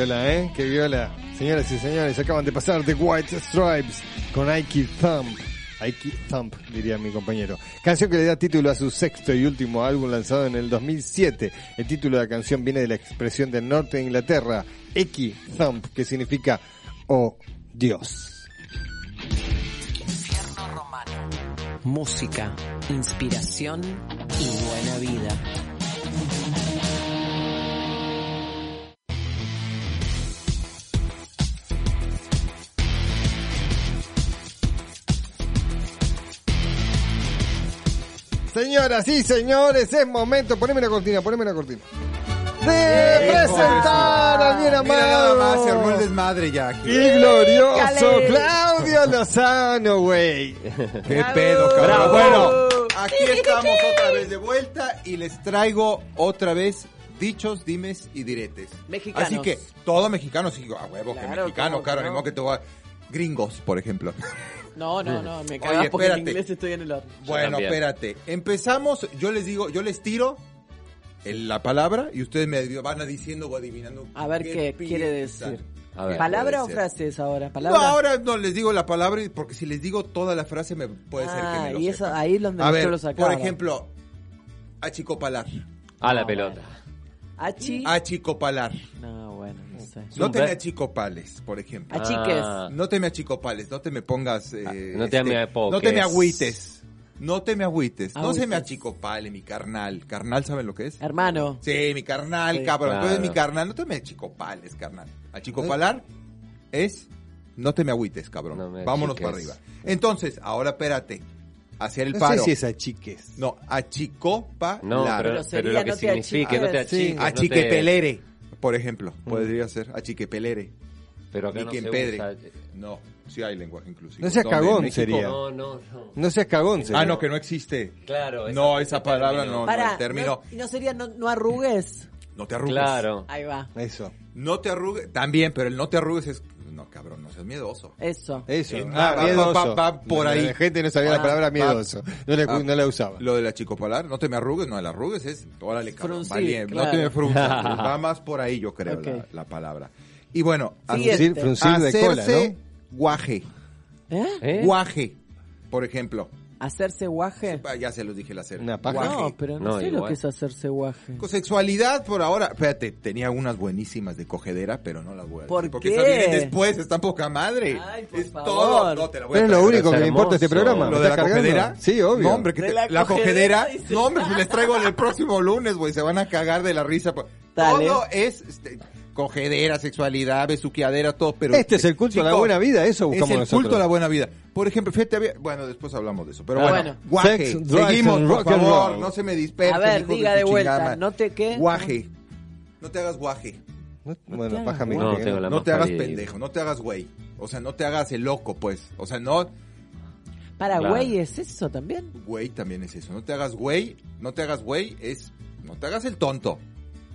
Viola, ¿eh? Que viola. Señoras y señores, acaban de pasar The White Stripes con Ike Thump. Ike Thump, diría mi compañero. Canción que le da título a su sexto y último álbum lanzado en el 2007. El título de la canción viene de la expresión del norte de Inglaterra, Ike Thump, que significa Oh Dios. Música, inspiración y buena vida. Señoras y señores, es momento, poneme la cortina, poneme la cortina. De presentar al bien Mira nada más, se armó el amado desmadre ya aquí. y glorioso Dale. Claudio Lozano, güey. Qué pedo, cabrón. Bravo. Bueno, aquí estamos otra vez de vuelta y les traigo otra vez dichos, dimes y diretes. Mexicanos. Así que, todo mexicano, sí, a huevo que Claro, mexicano, ¿cómo claro, que ni modo que te voy a... Gringos, por ejemplo. No, no, no, me Oye, cagas porque en inglés estoy en el horno. Bueno, también. espérate. Empezamos, yo les digo, yo les tiro el- la palabra y ustedes me van a diciendo o adivinando. A ver qué quiere piensan. decir. A ver. ¿Palabra o puede ser. frases ahora? No, ¿Palabra? ahora no les digo la palabra porque si les digo toda la frase me puede ser que Ah, me lo y eso, ahí es donde A yo ver, lo sacaba. por ejemplo, achicopalar. A la No, pelota. Achi. Achicopalar. No, bueno, no sé. No te me achicopales, por ejemplo. Achiques. Ah. No te me achicopales, no te me pongas... eh, Ah, no te me apoques. No te me agüites. No te me agüites. No se me achicopale, mi carnal. ¿Carnal saben lo que es? Hermano. Sí, mi carnal, Sí. cabrón. Tú eres Claro. mi carnal. No te me achicopales, carnal. Achicopalar es no te me agüites, cabrón. No me Vámonos achiques. para arriba. Entonces, ahora espérate. Hacer el No paro. sé si es a chiques. No, achicopalar. No, pero, Pero pero, lo que no significa, no te achiques. achiques. no te- Achiquepelere, por ejemplo. Podría ser achiquepelere. Pero acá no se usa. No, sí hay lenguaje inclusivo. No seas cagón, sería. No, no, no. No seas cagón, sería. Ah, no, que no existe. Claro. esa- No, esa palabra no. Para, el término- ¿no, ¿y no sería no, no arrugues? No te arrugues. Claro. Ahí va. Eso, No te arrugues. También, pero el no te arrugues es. No, cabrón, no seas miedoso. Eso. eso. Eh, Ah, va- miedoso. va- va por La- ahí. La gente no sabía Ah, la palabra va- miedoso. No, le- Ah, no la usaba. Lo de la chicopalar, no te me arrugues, no, el arrugues es, órale, cabrón, no te me frunzas, va más por ahí, yo creo, la, la palabra. Y bueno. Fruncir, fruncir de cola, ¿no? guaje, ¿Eh? ¿Eh? guaje, por ejemplo, ¿Hacerse guaje? Ya se los dije el hacer, Una paja. guaje. No, pero no, No, sé lo que es hacerse guaje. Con sexualidad por ahora, espérate, tenía unas buenísimas de cogedera, pero no las voy a decir, ¿Por porque qué? esas vienen después, está poca madre. Ay, por es favor. todo, no te la voy a Pero es lo único que me importa este programa. ¿Lo ¿Me de la cargando? cogedera? Sí, obvio. No, hombre, que De te- la la, cogedera. No, hombre, les traigo el próximo lunes, güey. Se van a cagar de la risa. Dale. Todo es este, cogedera, sexualidad, besuqueadera, todo. Pero Este es el culto a la buena vida, eso Es buscamos el nosotros. culto a la buena vida. Por ejemplo, fíjate, había- bueno, después hablamos de eso. Pero Ah, bueno, bueno. guaje. Sex, Seguimos, por favor. roll. No se me dispersen. A ver, diga de vuelta, chingada. ¿no te qué? Guaje. No te hagas guaje. No, te Bueno, hagas paja No, tengo la No te hagas pendejo, no te hagas güey. O sea, no te hagas el loco, pues. O sea, no, Para Claro. güey, ¿es eso también? Güey también es eso. No te hagas güey, no te hagas güey, es. No te hagas el tonto.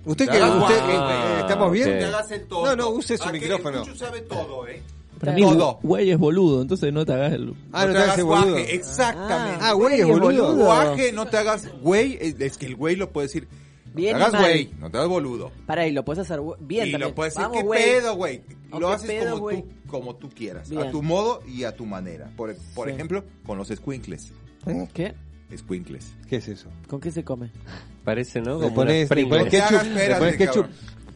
¿Usted Te que usted, eh. ¿Estamos bien? No te el. No, no, use su Ah, micrófono. el sabe todo, ¿eh? Para mí, Todo. güey es boludo, entonces no te hagas el... Ah, no te te hagas boludo. guaje, exactamente. Ah, güey es boludo. Guaje, no te hagas güey, es es que el güey lo puede decir. No Bien te y hagas güey, no te hagas boludo. Para, y lo puedes hacer bien y también. lo puedes decir, Vamos, ¿qué pedo, güey? Lo haces pedo, como tú, como tú quieras. Bien. A tu modo y a tu manera. Por, por Sí. ejemplo, con los squinkles. ¿Qué? Squinkles. ¿Qué es eso? ¿Con qué se come? Parece, ¿no? Le Como pones, le ketchup, le espérate, pones ketchup.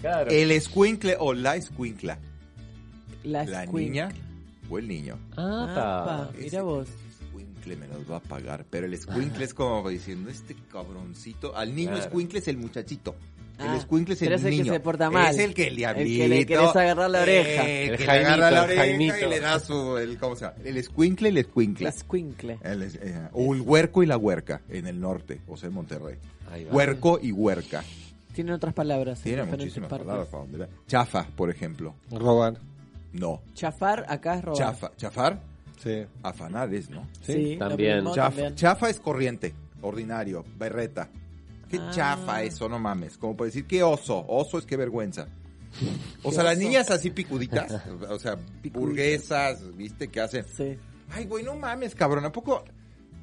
Claro. El squinkle o la squinkla. La, La niña o el niño. Ah, mira vos. Squinkle me los va a pagar. Pero el squinkle es como diciendo, este cabroncito. Al niño Claro. squinkle es el muchachito. Ah, el squinkle es el pero es el que niño. se porta mal. Es el que el El diablito. que le querés agarrar la oreja. El, El que Jaimito, le agarra la el oreja Jaimito. y le da su... El, ¿Cómo se llama? El squinkle y el squinkla. La squinkle. El eh, o el huerco y la huerca en el norte, o sea, en Monterrey. Ahí va. Huerco y huerca. Tienen otras palabras. en Tiene diferentes muchísimas palabras para donde vea. Chafa, por ejemplo. Robar. No. Chafar, acá es robar. Chafa. Chafar, Sí. afanar es, ¿no? Sí, lo También. mismo, Chafa, también. chafa es corriente, ordinario, berreta. Qué Ah. chafa eso, no mames. Como para decir, qué oso. Oso es qué vergüenza. O sea, las niñas así picuditas, o sea, burguesas, ¿viste? Que hacen. Sí. Ay, güey, no mames, cabrón. ¿A poco?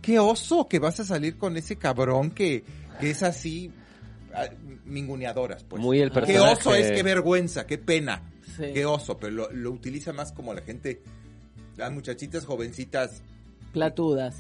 Qué oso que vas a salir con ese cabrón que, que es así. ah, minguneadoras, pues. Muy el Qué personaje. oso es, qué vergüenza, qué pena. Sí. Qué oso, pero lo, lo utiliza más como la gente, las muchachitas jovencitas. Platudas.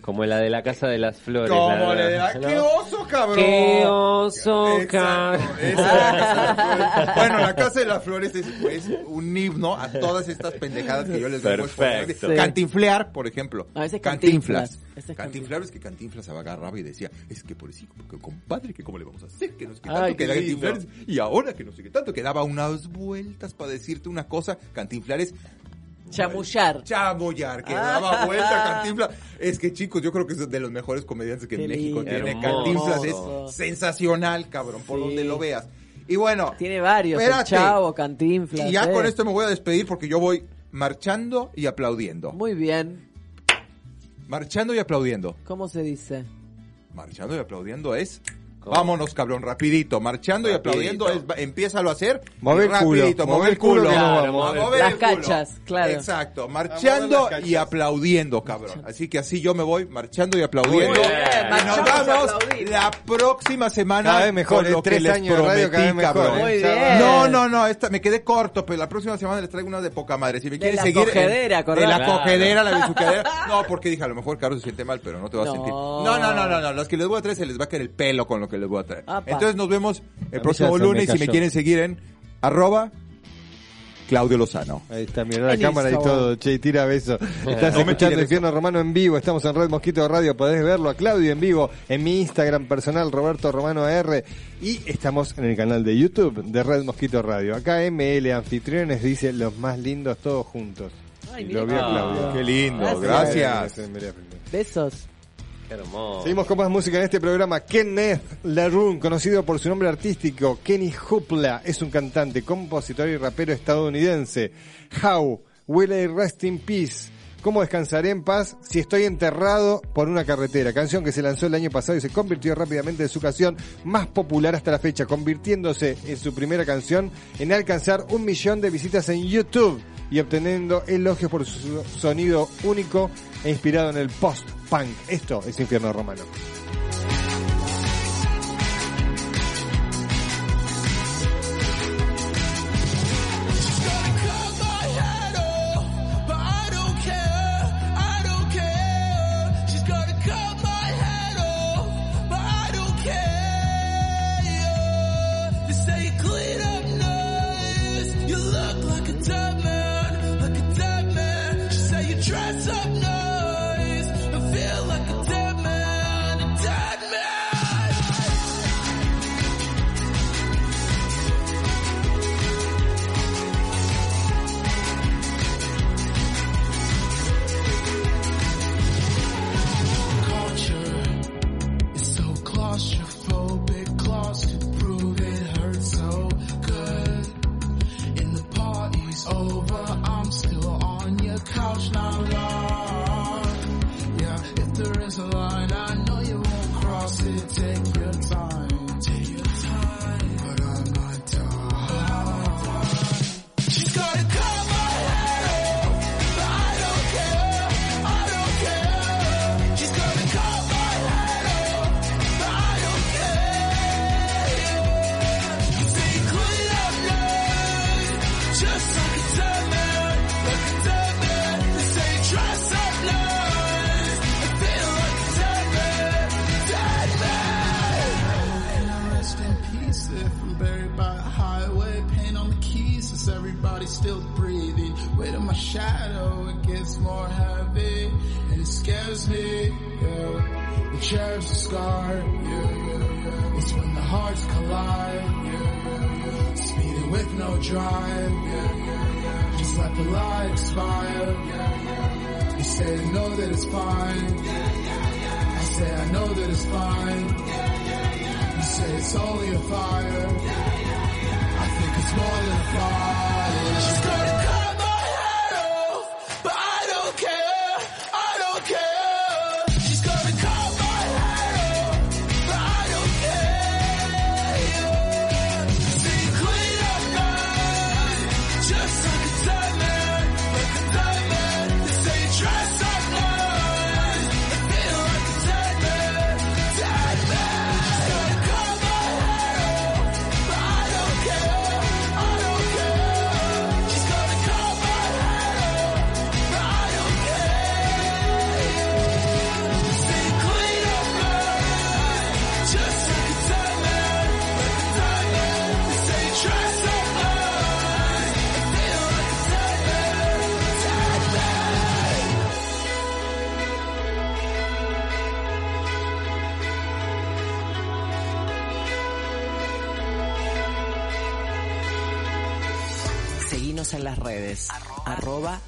Como la de la Casa de las Flores. ¿Cómo la- le da? ¿no? ¡Qué oso, cabrón! ¡Qué oso, Exacto, cabrón! esa es la Casa de las Flores. Bueno, la Casa de las Flores es, es un himno a todas estas pendejadas que yo les exponiendo. Perfecto. Sí. Cantinflear, por ejemplo. Ah, ese es Cantinflas. Cantinflas. Ese es Cantinflar es que Cantinflas se agarraba y decía, es que por sí, porque compadre, que cómo le vamos a hacer, que no sé qué tanto, Ay, que. Cantinflares, y ahora que no sé qué tanto, que daba unas vueltas para decirte una cosa, Cantinflares Chamullar. Chamullar, que Ah. daba vuelta Cantinflas. Es que chicos, yo creo que es de los mejores comediantes que Qué México lindo. tiene. Cantinflas es sensacional, cabrón, por Sí. donde lo veas. Y bueno, Tiene varios. Espérate. Chavo, Cantinflas. y ya eh. con esto me voy a despedir porque yo voy marchando y aplaudiendo. Muy bien. Marchando y aplaudiendo. ¿Cómo se dice? Marchando y aplaudiendo es. ¿Cómo? Vámonos, cabrón, rapidito. Marchando y Rapidito. aplaudiendo es, empiézalo a hacer. Mover y el culo, rapidito, mover mover el culo Claro, a mover Las el culo. cachas, claro. Exacto, A mover marchando y aplaudiendo, cabrón. Así que así yo me voy marchando y aplaudiendo. Muy bien. Y nos y vamos la próxima semana Cada vez mejor, con ¿eh? lo que Tres les años de radio, cada vez prometí, mejor, cabrón. ¿eh? Muy Ya bien. No, no, no, esta, me quedé corto, pero la próxima semana les traigo una de poca madre. Si me De quieren la seguir. cogedera, de acordate. la Claro. cogedera, la besuquedera. No, porque dije, a lo mejor Carlos se siente mal, pero no te va a No. sentir. No, no, no, no, no. Los que les voy a traer se les va a caer el pelo con lo que les voy a traer. Apa. Entonces nos vemos el próximo lunes. Si me quieren seguir en arroba Claudio Lozano. Ahí está, mirá la cámara y todo. Che, tira beso. Estás No escuchando tires Infierno Romano en vivo. Estamos en Red Mosquito Radio. Podés verlo a Claudio en vivo en mi Instagram personal, Roberto Romano AR. Y estamos en el canal de YouTube de Red Mosquito Radio. Acá ML Anfitriones dice los más lindos todos juntos. Ay, Y mira lo vio qué Claudio. lindo. Qué lindo, Gracias. gracias. Besos. Seguimos con más música en este programa. Kenneth LaRue, conocido por su nombre artístico, Kenny Hoopla, es un cantante, compositor y rapero estadounidense. How Will I Rest in Peace? ¿Cómo descansaré en paz si estoy enterrado por una carretera? Canción que se lanzó el año pasado y se convirtió rápidamente en su canción más popular hasta la fecha, convirtiéndose en su primera canción en alcanzar un millón de visitas en YouTube y obteniendo elogios por su sonido único e inspirado en el post-punk. Esto es Infierno Romano.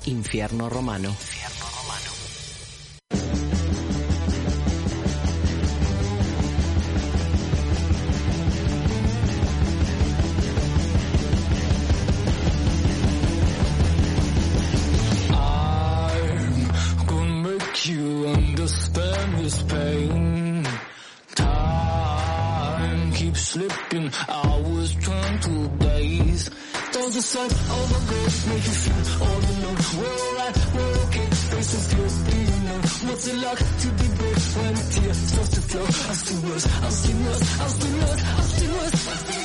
Arroba Infierno Romano. I'm gonna make you understand this pain. Time keeps slipping, hours turn to days. Does the sight of a ghost make you feel all alone? We're alright, we're okay, face the fear, do you know what's it like to be brave when a tear starts to flow? I'm still worse, I'm still worse, I'm still worse, I'm still worse.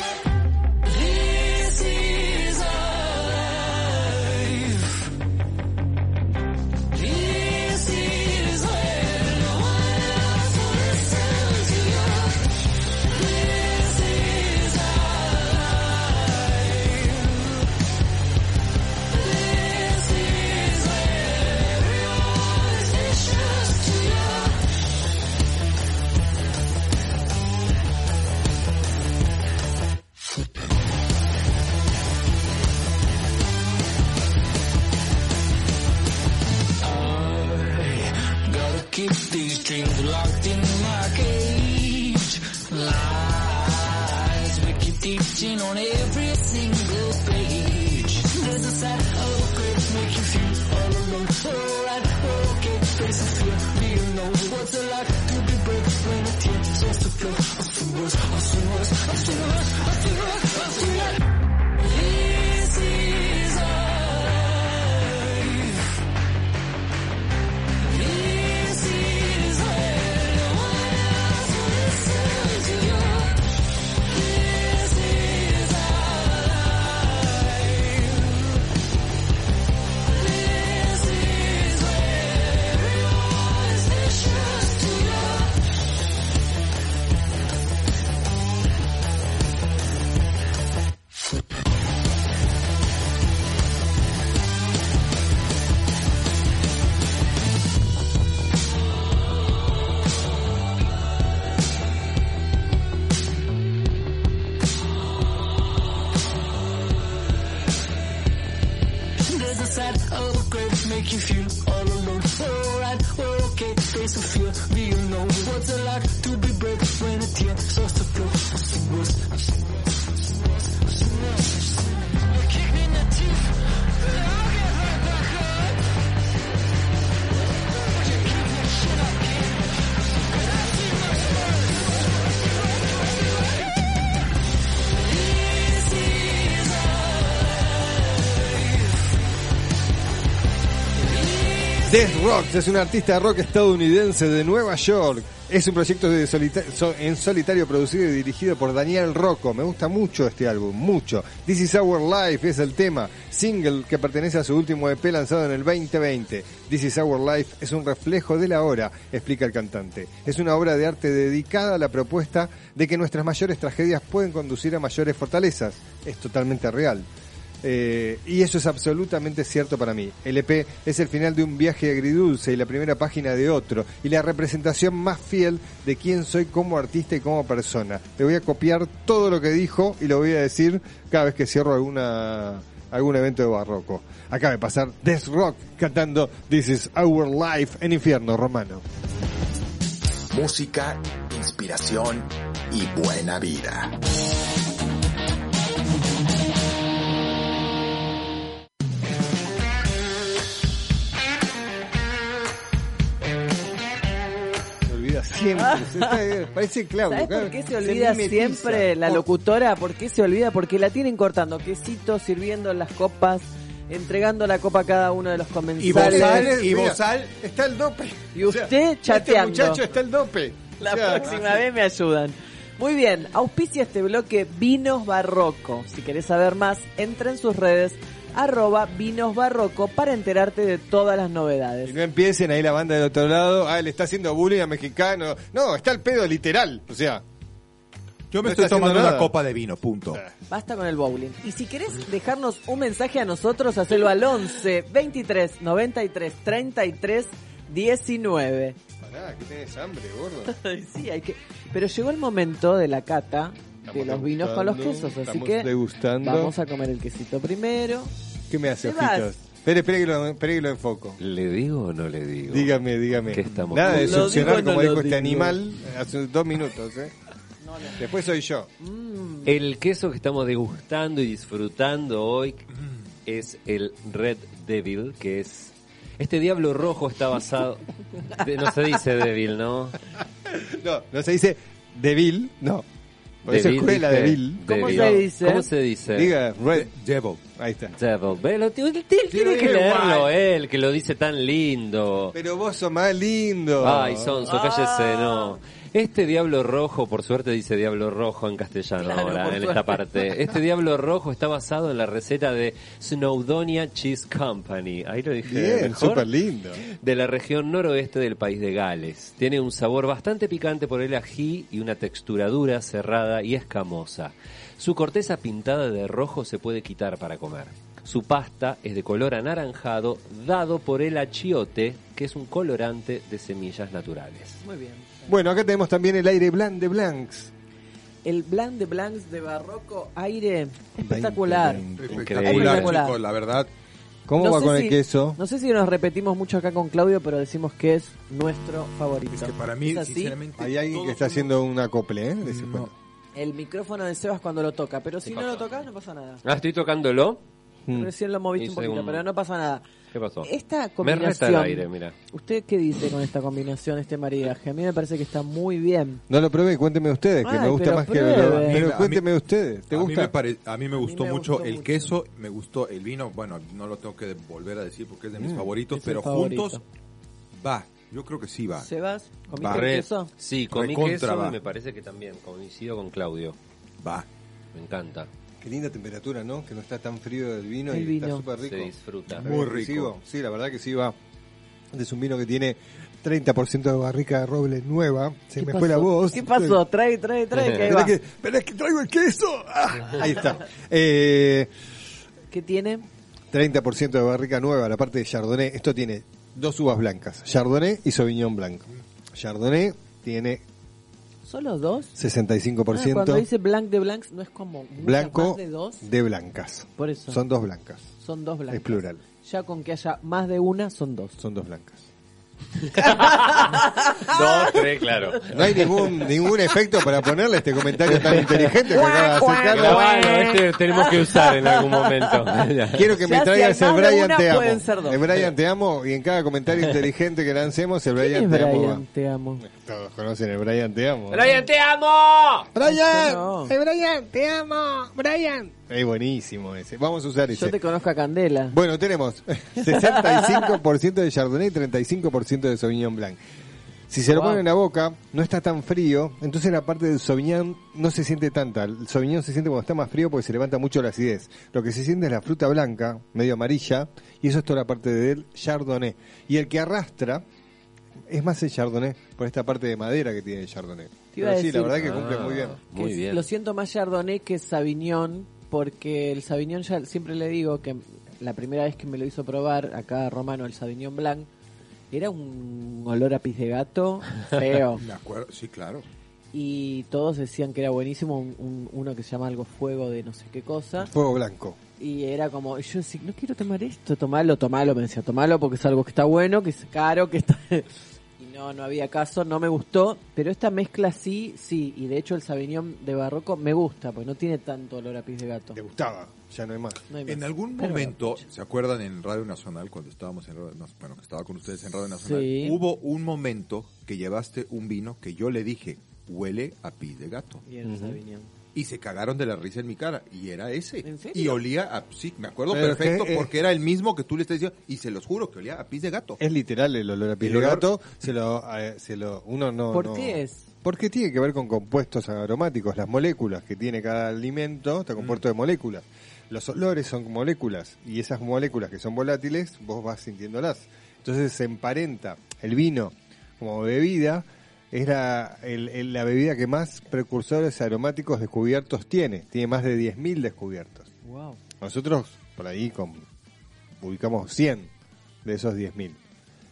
Rocks es un artista de rock estadounidense de Nueva York. Es un proyecto de en solitario producido y dirigido por Daniel Rocco. Me gusta mucho este álbum, mucho. This is Our Life es el tema, single que pertenece a su último EP lanzado en el 2020. This is Our Life es un reflejo de la hora, explica el cantante. Es una obra de arte dedicada a la propuesta de que nuestras mayores tragedias pueden conducir a mayores fortalezas. Es totalmente real. Eh, y eso es absolutamente cierto para mí. El EP es el final de un viaje agridulce y la primera página de otro, y la representación más fiel de quién soy como artista y como persona. Le voy a copiar todo lo que dijo y lo voy a decir cada vez que cierro alguna algún evento de barroco. Acaba de pasar Death Rock cantando This is Our Life en Infierno Romano. Música, inspiración y buena vida. Olvida siempre. Está- Parece Claudio. ¿Sabes claro. por qué se olvida siempre la Oh, locutora? ¿Por qué se olvida? Porque la tienen cortando quesitos, sirviendo las copas, entregando la copa a cada uno de los Y comensales. Bozal, y Mira, Bozal Está el dope. Y usted chateando. Este muchacho está el dope. La O sea, próxima vez me ayudan. Muy bien, auspicia este bloque Vinos Barroco. Si querés saber más, entra en sus redes arroba Vinos Barroco para enterarte de todas las Y novedades. no empiecen ahí la banda del otro lado, ah, le está haciendo bullying a mexicano. No, está el pedo literal. O sea, Yo me No estoy tomando una copa de vino, punto. Basta con el bowling. Y si querés dejarnos un mensaje a nosotros, hacelo al 11 23 93 33 19. pará, que tenés hambre, gordo. Sí, hay que... Pero llegó el momento de la cata de los vinos con los quesos, así estamos que degustando. vamos a comer el quesito primero. ¿Qué me hace, ojitos? Espere, espere que, lo, espere que lo enfoco. ¿Le digo o no le digo? Dígame, dígame. ¿Qué estamos Nada de succionar no como lo dijo este digo. animal hace dos minutos, ¿eh? Después soy yo. El queso que estamos degustando y disfrutando hoy es el Red Devil, que es... Este diablo rojo está basado... no se dice Devil, ¿no? No, no se dice Devil, no. Devil, escuela dije. Devil. ¿Cómo Devil. se dice? ¿Cómo se dice? Diga Red. Devil. Ahí está. Devil. Ve, lo- él tiene que leerlo él, que lo dice tan lindo. Pero vos sos más lindo. Ay, Sonso, cállese, no. Este diablo rojo, por suerte dice diablo rojo en castellano Claro, ahora, en suerte. esta parte. Este diablo rojo está basado en la receta de Snowdonia Cheese Company. Ahí lo dije Bien, mejor. súper lindo. De la región noroeste del país de Gales. Tiene un sabor bastante picante por el ají y una textura dura, cerrada y escamosa. Su corteza pintada de rojo se puede quitar para comer. Su pasta es de color anaranjado, dado por el achiote, que es un colorante de semillas naturales. Muy bien. Bueno, acá tenemos también el aire blanc de Blancs. El Blanc de Blancs de Barroco, aire espectacular. 20, 20. Espectacular, Espectacular. chicos, la verdad. ¿Cómo No va con si- el queso? No sé si nos repetimos mucho acá con Claudio, pero decimos que es nuestro favorito. Es que para mí, sinceramente... Hay alguien que está somos- haciendo un acople, ¿eh? De ese No. El micrófono de Sebas cuando lo toca, pero si no lo tocas no pasa nada. Ah, estoy tocándolo. Mm. Recién lo moviste un poquito, pero no pasa nada. ¿Qué pasó? Esta Me combinación. el aire, mira. ¿Usted qué dice con esta combinación, este maridaje? A mí me parece que está muy bien. No lo probé, cuénteme ustedes, que Ay, me gusta más que pruebe. lo... A mí- Pero mí- cuénteme ustedes, ¿te a Mí gusta? me pare- a mí me gustó me mucho gustó el mucho. queso, me gustó el vino, bueno, no lo tengo que volver a decir porque es de mis favoritos, es pero favorito. juntos va, yo creo que sí va. Sebas, ¿comiste Va. queso? Sí, comí Recontra queso va. y me parece que también coincido con Claudio. Va. Me encanta. Qué linda temperatura, ¿no? Que no está tan frío el vino El y vino. está súper rico. Se disfruta. Muy rico. Sí, la verdad que sí va. Es un vino que tiene 30% de barrica de roble nueva. Se ¿Qué me pasó? fue la voz. ¿Qué pasó? Trae, trae, trae, que va. que traigo el queso. Ah, ahí está. Eh, ¿Qué tiene? 30% de barrica nueva, la parte de Chardonnay. Esto tiene dos uvas blancas, Chardonnay y Sauvignon Blanc. Chardonnay tiene ¿Solo dos? 65% Ah, cuando dice blanc de blancs, no es como blanco más de dos. de blancas. Por eso. Son dos blancas. Son dos blancas. Es plural. Ya con que haya más de una, son dos. Son dos blancas. Dos, tres, claro. No hay ningún ningún efecto para ponerle este comentario tan inteligente que acaba de hacer este tenemos que usar en algún momento. Quiero que Ya, me traigas el Brian te amo. El Brian te amo y en cada comentario inteligente que lancemos el ¿Quién Brian te amo. Brian? va. Te amo. Todos conocen el Brian te amo. ¡Brian, te amo! Brian, No. el Brian te amo, Brian. Es buenísimo ese. Vamos a usar ese. Yo te conozco a Candela. Bueno, tenemos 65% de Chardonnay y 35% de Sauvignon Blanc. Si se lo Wow. ponen en la boca, no está tan frío, entonces la parte del Sauvignon no se siente tanta. El Sauvignon se siente cuando está más frío porque se levanta mucho la acidez. Lo que se siente es la fruta blanca, medio amarilla, y eso es toda la parte del Chardonnay. Y el que arrastra es más el Chardonnay, por esta parte de madera que tiene el Chardonnay. Pero sí, la verdad que cumple Ah. muy bien. Muy bien. Lo siento más Chardonnay que Sauvignon, porque el Sauvignon ya siempre le digo que la primera vez que me lo hizo probar acá a Romano el Sauvignon Blanc era un olor a pis de gato feo Me acuerdo, sí, claro. y todos decían que era buenísimo un- un- uno que se llama algo fuego de no sé qué cosa Fuego blanco. y era como yo decía no quiero tomar esto tomalo tomalo me decía tomalo porque es algo que está bueno que es caro que está no no había caso no me gustó pero esta mezcla sí sí y de hecho el Sauvignon de Barroco me gusta porque no tiene tanto olor a pis de gato Te gustaba, ya no hay más. No hay más. En algún Pero momento, ¿se acuerdan en Radio Nacional cuando estábamos en Radio Nacional? Bueno, que estaba con ustedes en Radio Nacional. Sí. Hubo un momento que llevaste un vino que yo le dije, huele a pis de gato. y el Sauvignon Y se cagaron de la risa en mi cara. Y era ese. ¿En serio? Y olía a... Sí, me acuerdo Pero perfecto que, eh, porque era el mismo que tú le estás diciendo. Y se los juro que olía a pis de gato. Es literal el olor a El de gato, se lo, eh, se lo, uno no. ¿Por no- qué es? Porque tiene que ver con compuestos aromáticos, las moléculas que tiene cada alimento está compuesto de moléculas. Los olores son moléculas y esas moléculas que son volátiles vos vas sintiéndolas. Entonces se emparenta el vino como bebida es la, el- el- la bebida que más precursores aromáticos descubiertos tiene. Tiene más de 10.000 descubiertos. wow Nosotros por ahí con, ubicamos 100 de esos 10.000.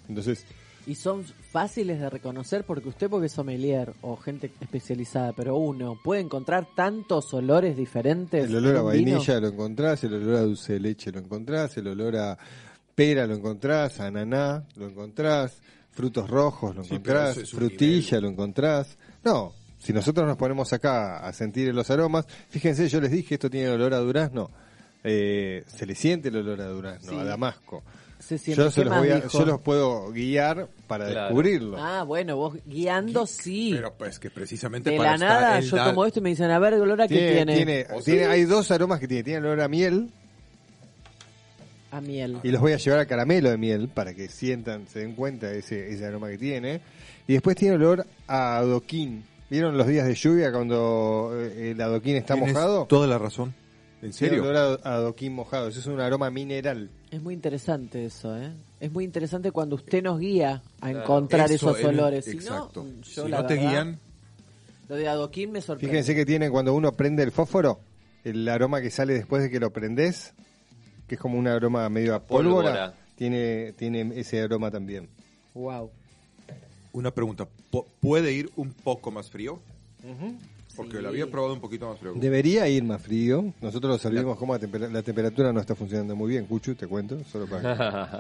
Entonces, Y son fáciles de reconocer porque usted porque es sommelier o gente especializada, pero uno puede encontrar tantos olores diferentes. El olor a vino. vainilla lo encontrás, el olor a dulce de leche lo encontrás, el olor a pera lo encontrás, a ananá lo encontrás, frutos rojos lo encontrás, es frutilla nivel. lo encontrás. No, si nosotros nos ponemos acá a sentir los aromas, fíjense, yo les dije, esto tiene olor a durazno, eh, se le siente el olor a durazno, Sí. a damasco. Se siente, Yo, se ¿qué los voy a- yo los puedo guiar para Claro. descubrirlo. Ah, bueno, vos guiando sí. Pero pues que precisamente de para la nada el yo tomo esto y me dicen, a ver, olor a qué Tiene, tiene. tiene, hay dos aromas que tiene. Tiene olor a miel A miel. y los voy a llevar a caramelo de miel para que sientan, se den cuenta de ese, ese aroma que tiene. Y después tiene olor a adoquín. ¿Vieron los días de lluvia cuando eh, el adoquín está Tienes mojado? Toda la razón. ¿En Tiene serio? olor a adoquín mojado. Eso es un aroma mineral. Es muy interesante eso, ¿eh? Es muy interesante cuando usted nos guía a encontrar Eso, esos olores. Si Exacto. no, yo si la no te verdad, guían, Lo de adoquín me sorprende. Fíjense que tiene cuando uno prende el fósforo, el aroma que sale después de que lo prendes, que es como un aroma medio a pólvora, Pólvora. tiene, tiene ese aroma también. Wow. una pregunta. ¿pu- ¿Puede ir un poco más frío? Porque Sí. lo había probado un poquito más frío. Debería ir más frío. Nosotros lo servimos como a tempera- la temperatura no está funcionando muy bien, Cuchu, te cuento, solo para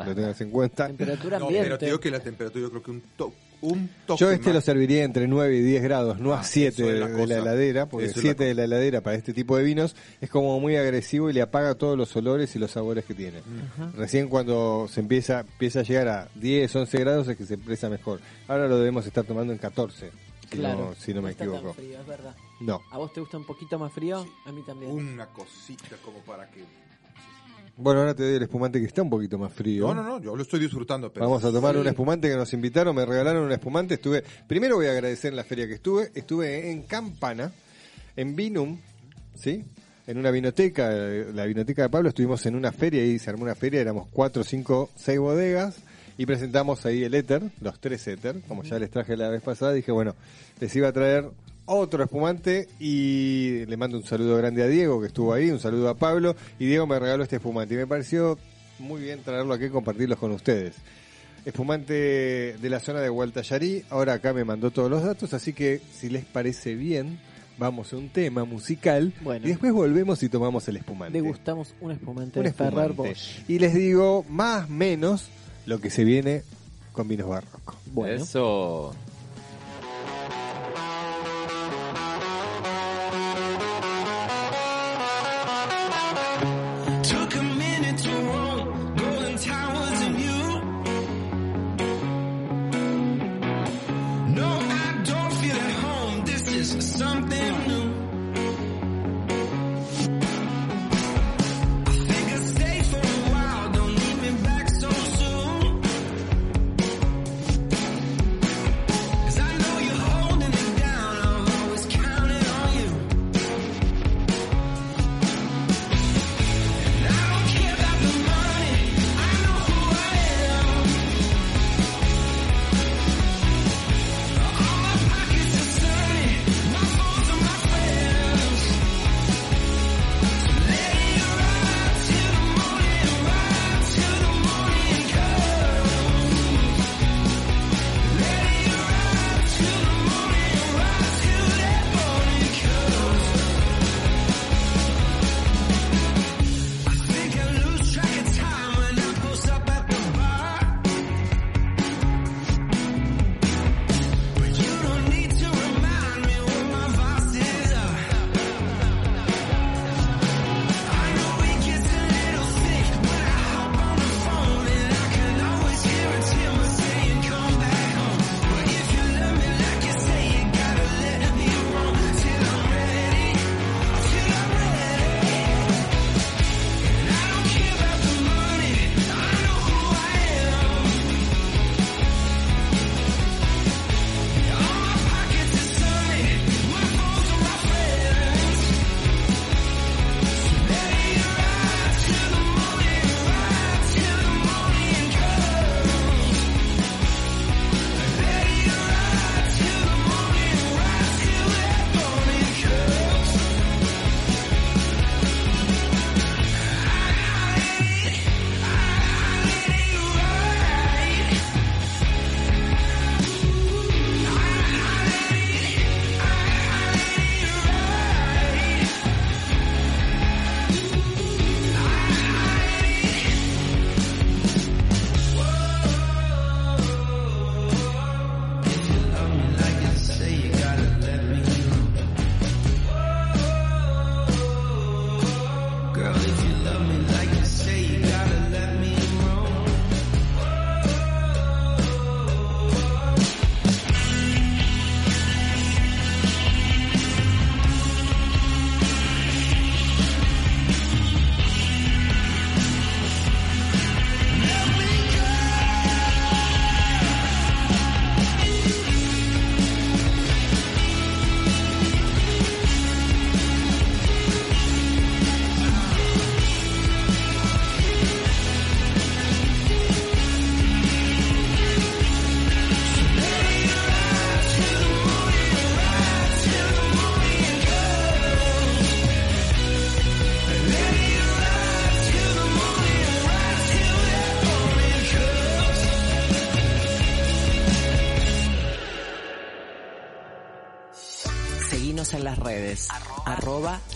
que lo tengas en cuenta. Temperatura No, ambiente. pero te digo que la temperatura yo creo que un, to- un toque Yo este más. lo serviría entre 9 y 10 grados, no a Ah, 7 eso es de, la de la heladera, porque Eso es la 7 de la heladera para este tipo de vinos es como muy agresivo y le apaga todos los olores y los sabores que tiene. Recién cuando se empieza empieza a llegar a 10, 11 grados es que se expresa mejor. Ahora lo debemos estar tomando en 14, si Claro. no, si no me está tan equivoco. frío, es verdad. No. ¿A vos te gusta un poquito más frío? A mí también. Una cosita como para que... Bueno, ahora te doy el espumante que está un poquito más frío. No, no, no, yo lo estoy disfrutando. Pero Vamos a tomar Sí. un espumante que nos invitaron, me regalaron un espumante. Estuve, primero voy a agradecer en la feria que estuve. Estuve en Campana, en Vinum, ¿sí? En una vinoteca, la vinoteca de Pablo. Estuvimos en una feria y se armó una feria. Éramos cuatro, cinco, seis bodegas y presentamos ahí el éter, los tres éter, como ya les traje la vez pasada. Dije, bueno, les iba a traer otro espumante y le mando un saludo grande a Diego que estuvo ahí, un saludo a Pablo y Diego me regaló este espumante y me pareció muy bien traerlo aquí y compartirlos con ustedes. Espumante de la zona de Gualtallarí, ahora acá me mandó todos los datos, así que si les parece bien, vamos a un tema musical Bueno. y después volvemos y tomamos el espumante. Degustamos un espumante Un de espumante. Bosch. Y les digo más menos lo que se viene con vinos barrocos. Bueno. Eso.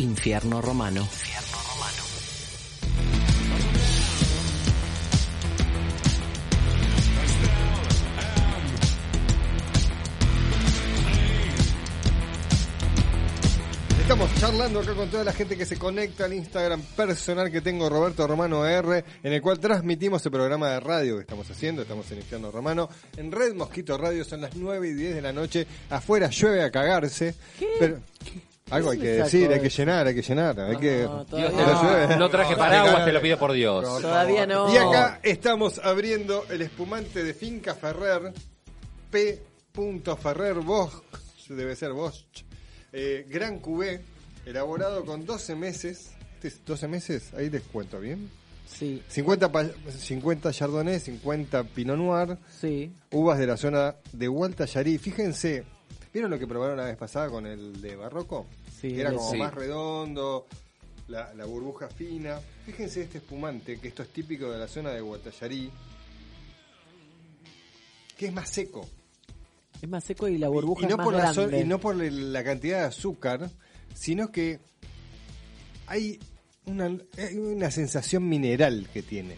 Arroba Infierno Romano. Estamos charlando acá con toda la gente que se conecta al Instagram personal que tengo, Roberto Romano R, en el cual transmitimos el programa de radio que estamos haciendo, estamos en Infierno Romano. En Red Mosquito Radio son las 9 y 10 de la noche, afuera llueve a cagarse. Pero, algo hay que ¿Dónde decir, hay que llenar, hay que llenar, hay que... No, no no traje paraguas, te lo pido por Dios. Todavía no. Y acá estamos abriendo el espumante de Finca Ferrer, P. Ferrer Bosch, debe ser Bosch, eh, Gran Cubé, elaborado con 12 meses. ¿Este es 12 meses? Ahí les cuento bien. Sí, 50, pa- 50 Chardonnay, 50 Pinot Noir, sí. uvas de la zona de Gualtallarí. Fíjense, ¿vieron lo que probaron la vez pasada con el de Barroco? Sí, Que era como sí. más redondo, la, la burbuja fina. Fíjense este espumante, que esto es típico de la zona de Gualtallarí, que es más seco. Es más seco y la burbuja y, no es más por la, grande. y no por la cantidad de azúcar, sino que hay una, hay una sensación mineral que tiene.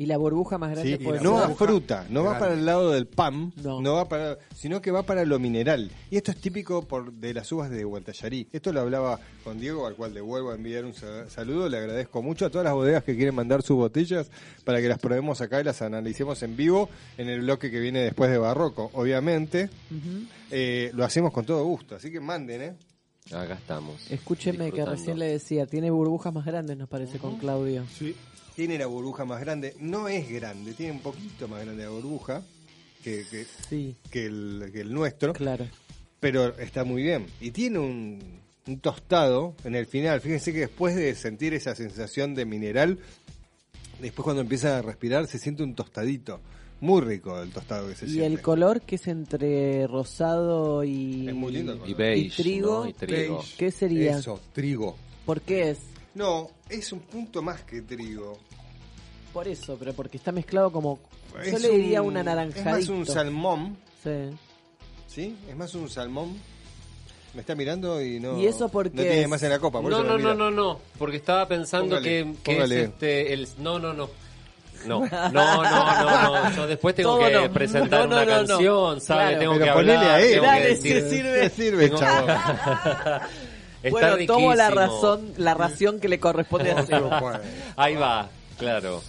Y la burbuja más grande ¿sí? puede No ser. a burbuja fruta, no va para el lado del pan, No. no. va para, sino que va para lo mineral. Y esto es típico por, de las uvas de Gualtallarí. Esto lo hablaba con Diego, al cual le vuelvo a enviar un sa- saludo. Le agradezco mucho a todas las bodegas que quieren mandar sus botellas para que las probemos acá y las analicemos en vivo en el bloque que viene después de Barroco. Obviamente, eh, lo hacemos con todo gusto. Así que manden, ¿eh? Acá estamos. Escúcheme que recién le decía, tiene burbujas más grandes, nos parece, con Claudio. Sí. Tiene la burbuja más grande. No es grande, tiene un poquito más grande la burbuja que, que, Sí, que el, que el nuestro. claro. pero está muy bien. Y tiene un, un tostado en el final. Fíjense que después de sentir esa sensación de mineral, después cuando empieza a respirar se siente un tostadito. Muy rico el tostado que se Y siente. el color que es entre rosado y... Es muy lindo el color. Y beige, ¿Y trigo? ¿no? Y trigo. Beige. ¿Qué sería? Eso, trigo. ¿Por qué es? No, es un punto más que trigo. Por eso, pero porque está mezclado como... Yo Es le diría un- una naranjadito. Es más un salmón, Sí. ¿sí? Es más un salmón. Me está mirando y no. ¿Y eso por no qué tiene es? más en la copa. por No, eso no, no, no, no, porque estaba pensando Póngale, que, que es este el no, no, no. No, no, no, no, no. Yo después tengo Todo que no. presentar No, no, una no, no. canción, ¿sabe? Claro. Tengo Pero que ponele hablar, a él. tengo que decir- sirve. ¿Qué sirve, Tengo- chavo? Está bueno, tomo la razón, la ración que le corresponde a. Ahí va, claro.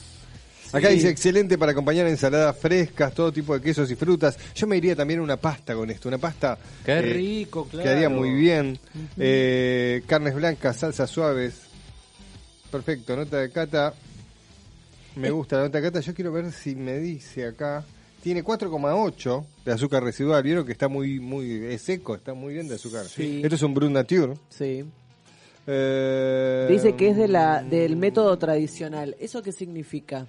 Acá dice excelente para acompañar ensaladas frescas, todo tipo de quesos y frutas. Yo me iría también a una pasta con esto, una pasta Qué eh, rico, claro. quedaría muy bien. Eh, carnes blancas, salsas suaves. Perfecto, nota de cata. Me gusta la nota de cata. Yo quiero ver si me dice acá. Tiene 4,8 de azúcar residual. Vieron que está muy, muy es seco, está muy bien de azúcar. Sí. Esto es un Brut Nature. Sí. Eh, Dice que es de la del método tradicional. ¿Eso qué significa?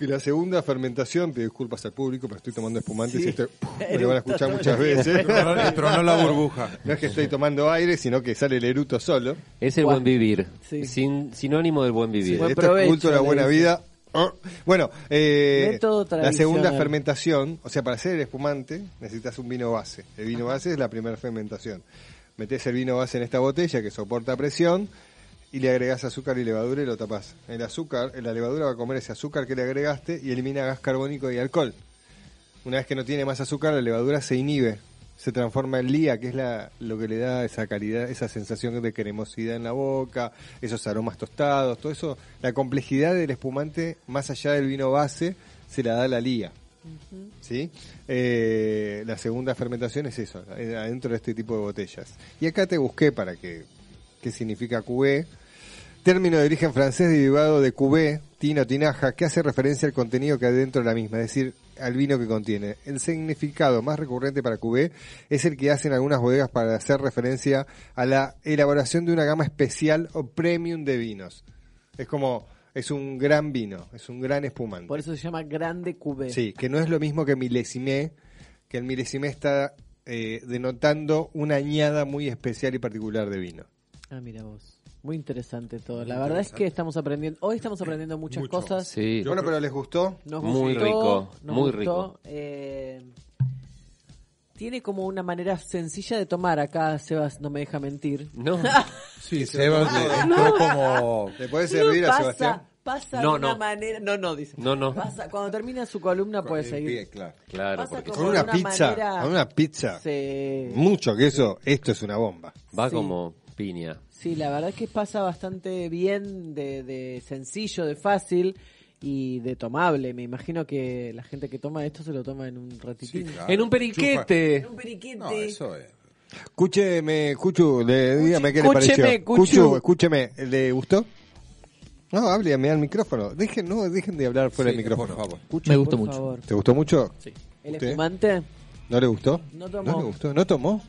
Que la segunda fermentación, pido disculpas al público, pero estoy tomando espumantes Sí. y esto me lo van a escuchar muchas veces. Le tronó la burbuja. No es que estoy tomando aire, sino que sale el eruto solo. Es el buen vivir. Sí. Sin, sinónimo del buen vivir. Buen Esto provecho, es culto de la buena dice. vida. Oh. Bueno, eh, la segunda fermentación, o sea, para hacer el espumante necesitas un vino base. El vino base es la primera fermentación. Metes el vino base en esta botella que soporta presión y le agregas azúcar y levadura y lo tapas. El azúcar, la levadura va a comer ese azúcar que le agregaste y elimina gas carbónico y alcohol. Una vez que no tiene más azúcar, la levadura se inhibe, se transforma en lía, que es la, lo que le da esa calidad, esa sensación de cremosidad en la boca, esos aromas tostados, todo eso, la complejidad del espumante, más allá del vino base, se la da la lía. ¿Sí? Eh, la segunda fermentación es eso, adentro de este tipo de botellas. Y acá te busqué para que, qué significa cubé. Término de origen francés derivado de cubé, tino, tinaja, que hace referencia al contenido que hay dentro de la misma, es decir, al vino que contiene. El significado más recurrente para cubé es el que hacen algunas bodegas para hacer referencia a la elaboración de una gama especial o premium de vinos. Es como, es un gran vino, es un gran espumante. Por eso se llama Grande Cubé. Sí, que no es lo mismo que milesimé, que el milesimé está eh, denotando una añada muy especial y particular de vino. Ah, mira vos. Muy interesante todo. La verdad es que estamos aprendiendo, hoy estamos aprendiendo muchas Mucho. cosas. Sí. bueno, pero ¿les gustó? Nos Muy gustó, rico, nos muy gustó. rico. Eh, tiene como una manera sencilla de tomar. Acá Sebas no me deja mentir. No. Sí, Sebas le entró como... ¿Le puede servir a pasa, Sebastián? Pasa No, de una no. manera. No, no, dice. No, no. Pasa, cuando termina su columna puede seguir. pie, claro. Claro, Pasa porque como Con una pizza, manera- con una pizza, Sí. mucho queso, esto es una bomba. va Sí. como piña. Sí, la verdad es que pasa bastante bien, de, de sencillo, de fácil y de tomable. Me imagino que la gente que toma esto se lo toma en un ratitín. Sí, claro. En un periquete. Un periquete. No, eso es... Escúcheme, Cuchu, le, dígame qué le escúcheme, pareció. Cuchu. escúcheme, ¿le gustó? No, háblame al micrófono. Dejen, no, dejen de hablar fuera Sí, del micrófono. por favor. Me gustó por mucho. favor. ¿Te gustó mucho? ¿El ¿Usted? espumante? ¿No le gustó? No tomó. le gustó? ¿No tomó?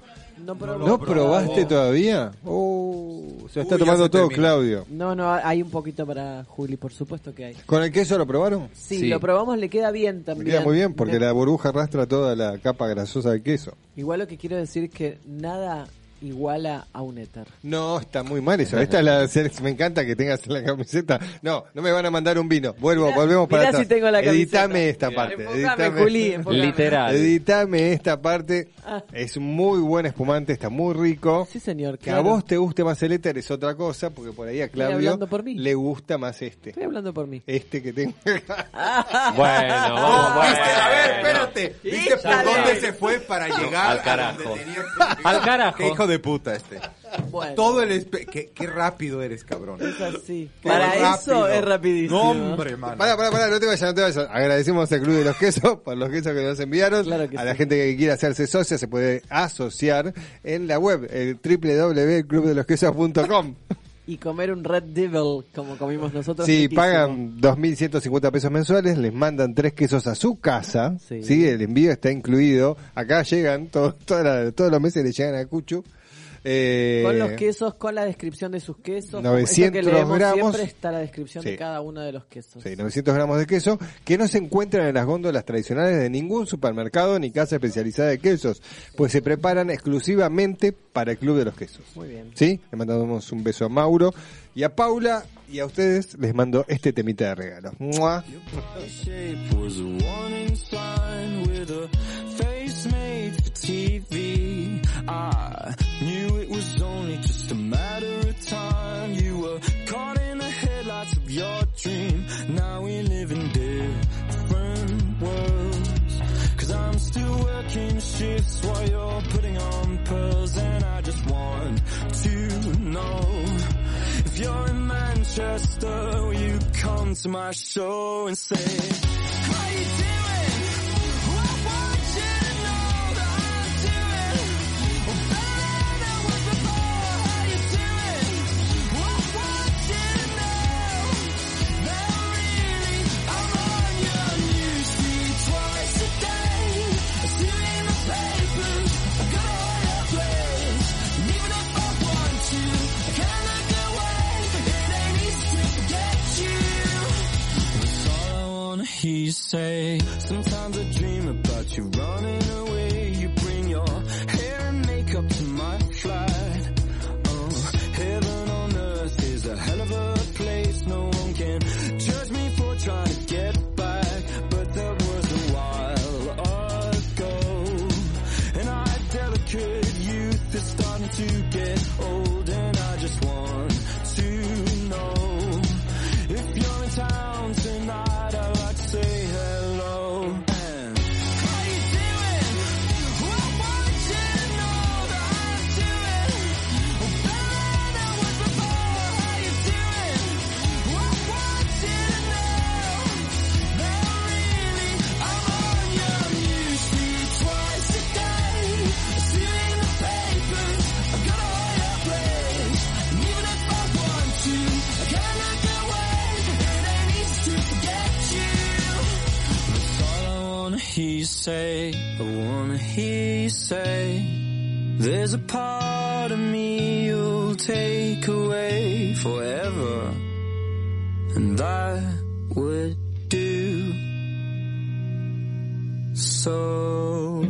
No probó. ¿No, probaste todavía? Oh, se lo está Uy, tomando se todo terminó. Claudio. No, no, hay un poquito para Juli, por supuesto que hay. ¿Con el queso lo probaron? Sí, Sí. lo probamos, le queda bien también. queda muy bien porque Le- la burbuja arrastra toda la capa grasosa del queso. Igual lo que quiero decir es que nada iguala a un éter. No, está muy mal eso. Esta es la me encanta que tengas la camiseta. No, no me van a mandar un vino. Vuelvo, Mirá- volvemos para mirá atrás. si tengo la camiseta. Editame esta parte. Enfocame, editame. Juli, enfocame. Literal. Editame esta parte. Ah. Es muy buen espumante, está muy rico. Sí, señor. Que claro. a vos te guste más el éter es otra cosa, porque por ahí a Claudio hablando por mí. le gusta más este. Estoy hablando por mí. Este que tengo acá. Bueno, vamos, bueno. ¿Viste? A ver, espérate. ¿Viste por dónde se fue para llegar Al a carajo. donde tenía que Al carajo. Hijo de puta este. Bueno, Todo el... espe- Qué, qué rápido eres, cabrón. es así. Qué Para rápido. eso es rapidísimo. No, hombre, mano. Pará, pará, pará, no te vayas, no te vayas. Agradecemos al Club de los Quesos por los quesos que nos enviaron. Claro que a la sí. gente que quiera hacerse socia se puede asociar en la web, el www.clubdelosquesos.com. Y comer un Red Devil como comimos nosotros. Si riquísimo. pagan 2.150 pesos mensuales, les mandan tres quesos a su casa. Sí. Sí. El envío está incluido. Acá llegan, todo- toda la- todos los meses le llegan a Cuchu. Eh, Con los quesos, con la descripción de sus quesos. como 900 eso que leemos gramos. siempre está la descripción Sí. de cada uno de los quesos. Sí, 900 gramos de queso que no se encuentran en las góndolas tradicionales de ningún supermercado ni casa especializada de quesos, pues se preparan exclusivamente para el Club de los Quesos. Muy bien. ¿Sí? Le mandamos un beso a Mauro y a Paula y a ustedes les mando este temita de regalo. ¡Mua! Made for TV. I knew it was only just a matter of time. You were caught in the headlights of your dream. Now we live in different worlds. Cause I'm still working shifts while you're putting on pearls and I just want to know if you're in Manchester, will you come to my show and say, How you doing? You say. Sometimes I dream about you running away. You say. I wanna hear you say. There's a part of me you'll take away forever. And I would do so.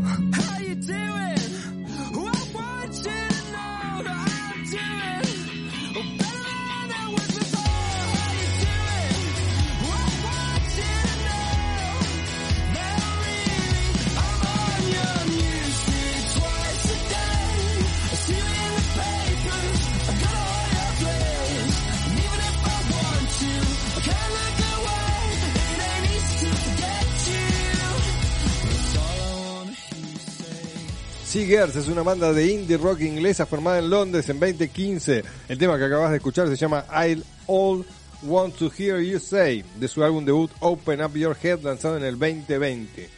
Es una banda de indie rock inglesa formada en Londres en 2015. El tema que acabas de escuchar se llama I'll All Want to Hear You Say, de su álbum debut Open Up Your Head, lanzado en el 2020.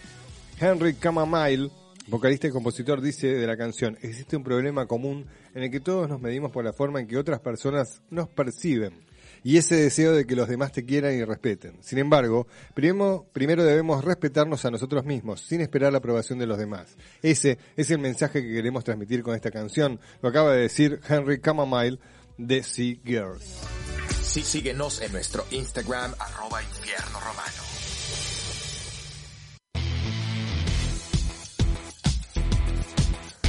Henry Camamile, vocalista y compositor, dice de la canción, existe un problema común en el que todos nos medimos por la forma en que otras personas nos perciben y ese deseo de que los demás te quieran y respeten. Sin embargo, primero, primero debemos respetarnos a nosotros mismos, sin esperar la aprobación de los demás. Ese es el mensaje que queremos transmitir con esta canción. Lo acaba de decir Henry Camamile de Sea Girls. Sí, síguenos en nuestro Instagram, arroba infierno romano.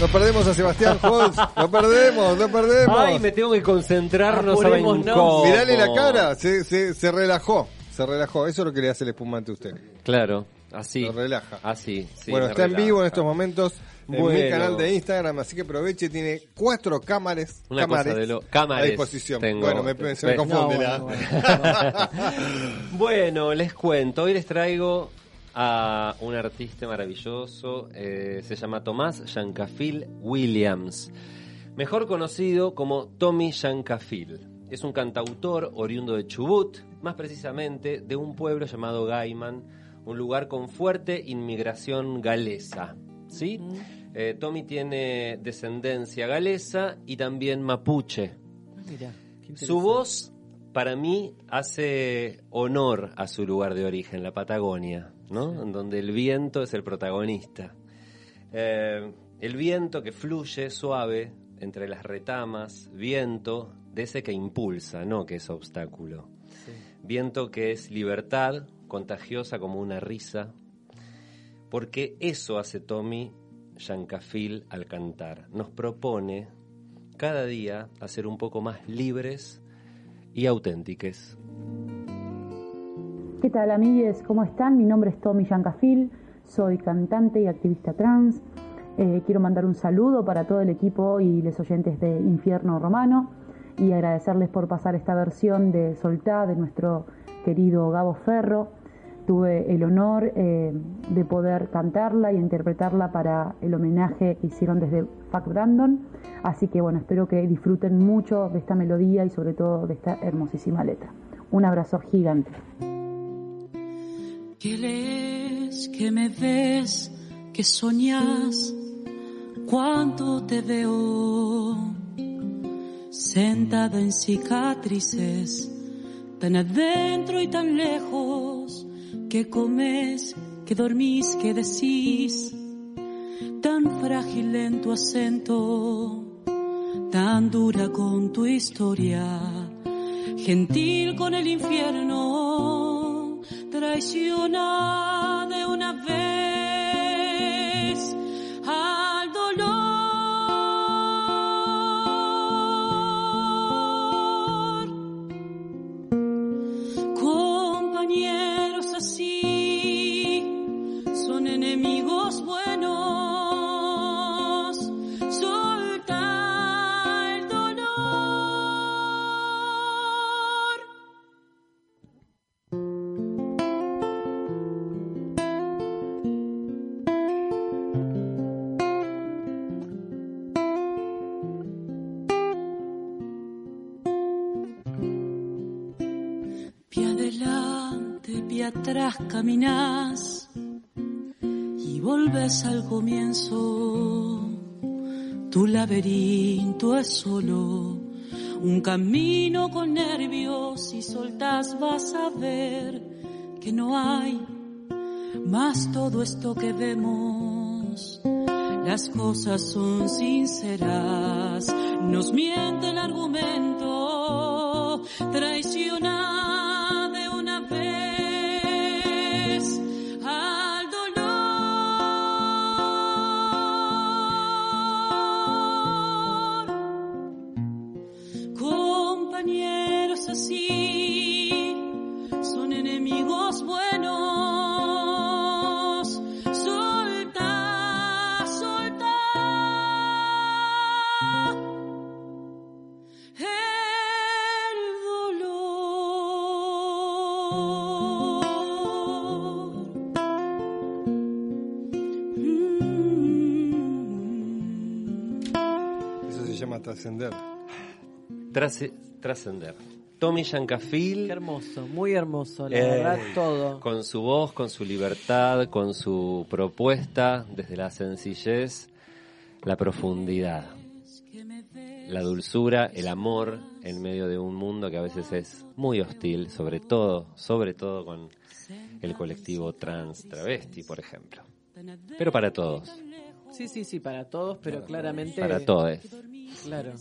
Nos perdemos a Sebastián Holz, lo perdemos, lo perdemos. Ay, me tengo que concentrar, no saben Apurémonos. cómo. Mirale la cara, se, se, se relajó, se relajó. Eso es lo que le hace el espumante a usted. Claro, así. Lo relaja. Así, sí, bueno, está en vivo en estos momentos en mi canal de Instagram, así que aproveche, tiene cuatro cámaras, Una cámaras cosa de lo- a disposición. tengo. Bueno, me, se me confunde No, Bueno, les cuento. Hoy les traigo a un artista maravilloso. eh, se llama Tomás Yancafil Williams. Mejor conocido como Tommy Yancafil. Es un cantautor oriundo de Chubut, más precisamente de un pueblo llamado Gaiman, un lugar con fuerte inmigración galesa. ¿sí? Eh, Tommy tiene descendencia galesa y también mapuche. Mirá, interesante. Su voz, para mí, hace honor a su lugar de origen, la Patagonia, ¿no? En donde el viento es el protagonista. Eh, el viento que fluye suave entre las retamas, viento de ese que impulsa, no que es obstáculo. Viento que es libertad, contagiosa como una risa, porque eso hace Tommy Yancafil al cantar. Nos propone cada día a ser un poco más libres y auténticos. ¿Qué tal amigues? ¿Cómo están? Mi nombre es Tommy Yancafil, soy cantante y activista trans. Eh, quiero mandar un saludo para todo el equipo y los oyentes de Infierno Romano y agradecerles por pasar esta versión de Soltá de nuestro querido Gabo Ferro. Tuve el honor eh, de poder cantarla y interpretarla para el homenaje que hicieron desde Fac Brandon. Así que bueno, espero que disfruten mucho de esta melodía y sobre todo de esta hermosísima letra. Un abrazo gigante. ¿Qué lees? ¿Qué me ves? ¿Qué soñas? Cuánto te veo sentada en cicatrices, tan adentro y tan lejos, que comes, que dormís, que decís, tan frágil en tu acento, tan dura con tu historia, gentil con el infierno, traiciona caminas y volves al comienzo. Tu laberinto es solo un camino con nervios y soltas vas a ver que no hay más todo esto que vemos. Las cosas son sinceras, nos miente el argumento, Trascender. Tommy Yancafil. Qué hermoso, muy hermoso, la Eh, verdad, todo. Con su voz, con su libertad, con su propuesta, desde la sencillez, la profundidad, la dulzura, el amor en medio de un mundo que a veces es muy hostil, sobre todo, sobre todo con el colectivo trans travesti, por ejemplo. Pero para todos, Sí, sí, sí, para todos, pero claramente... para todos. Claro.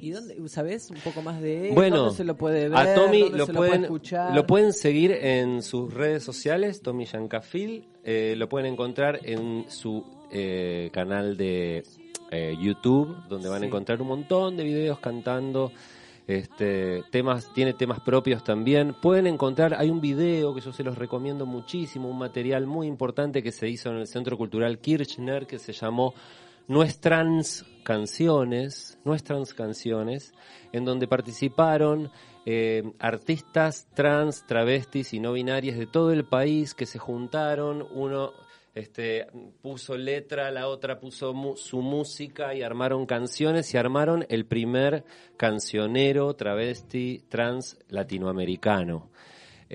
¿Y dónde, sabes un poco más de él? Bueno, ¿Dónde se lo puede ver? a Tommy ¿Dónde lo se pueden, puede escuchar? lo pueden seguir en sus redes sociales, Tommy Yancafil. eh, lo pueden encontrar en su eh, canal de eh, YouTube, donde van a encontrar un montón de videos cantando. Este, temas, tiene temas propios también. Pueden encontrar, hay un video que yo se los recomiendo muchísimo, un material muy importante que se hizo en el Centro Cultural Kirchner que se llamó Nuestras Canciones, Nuestras Canciones, en donde participaron eh, artistas trans, travestis y no binarias de todo el país que se juntaron, uno este, puso letra, la otra puso mu- su música y armaron canciones y armaron el primer cancionero travesti trans latinoamericano.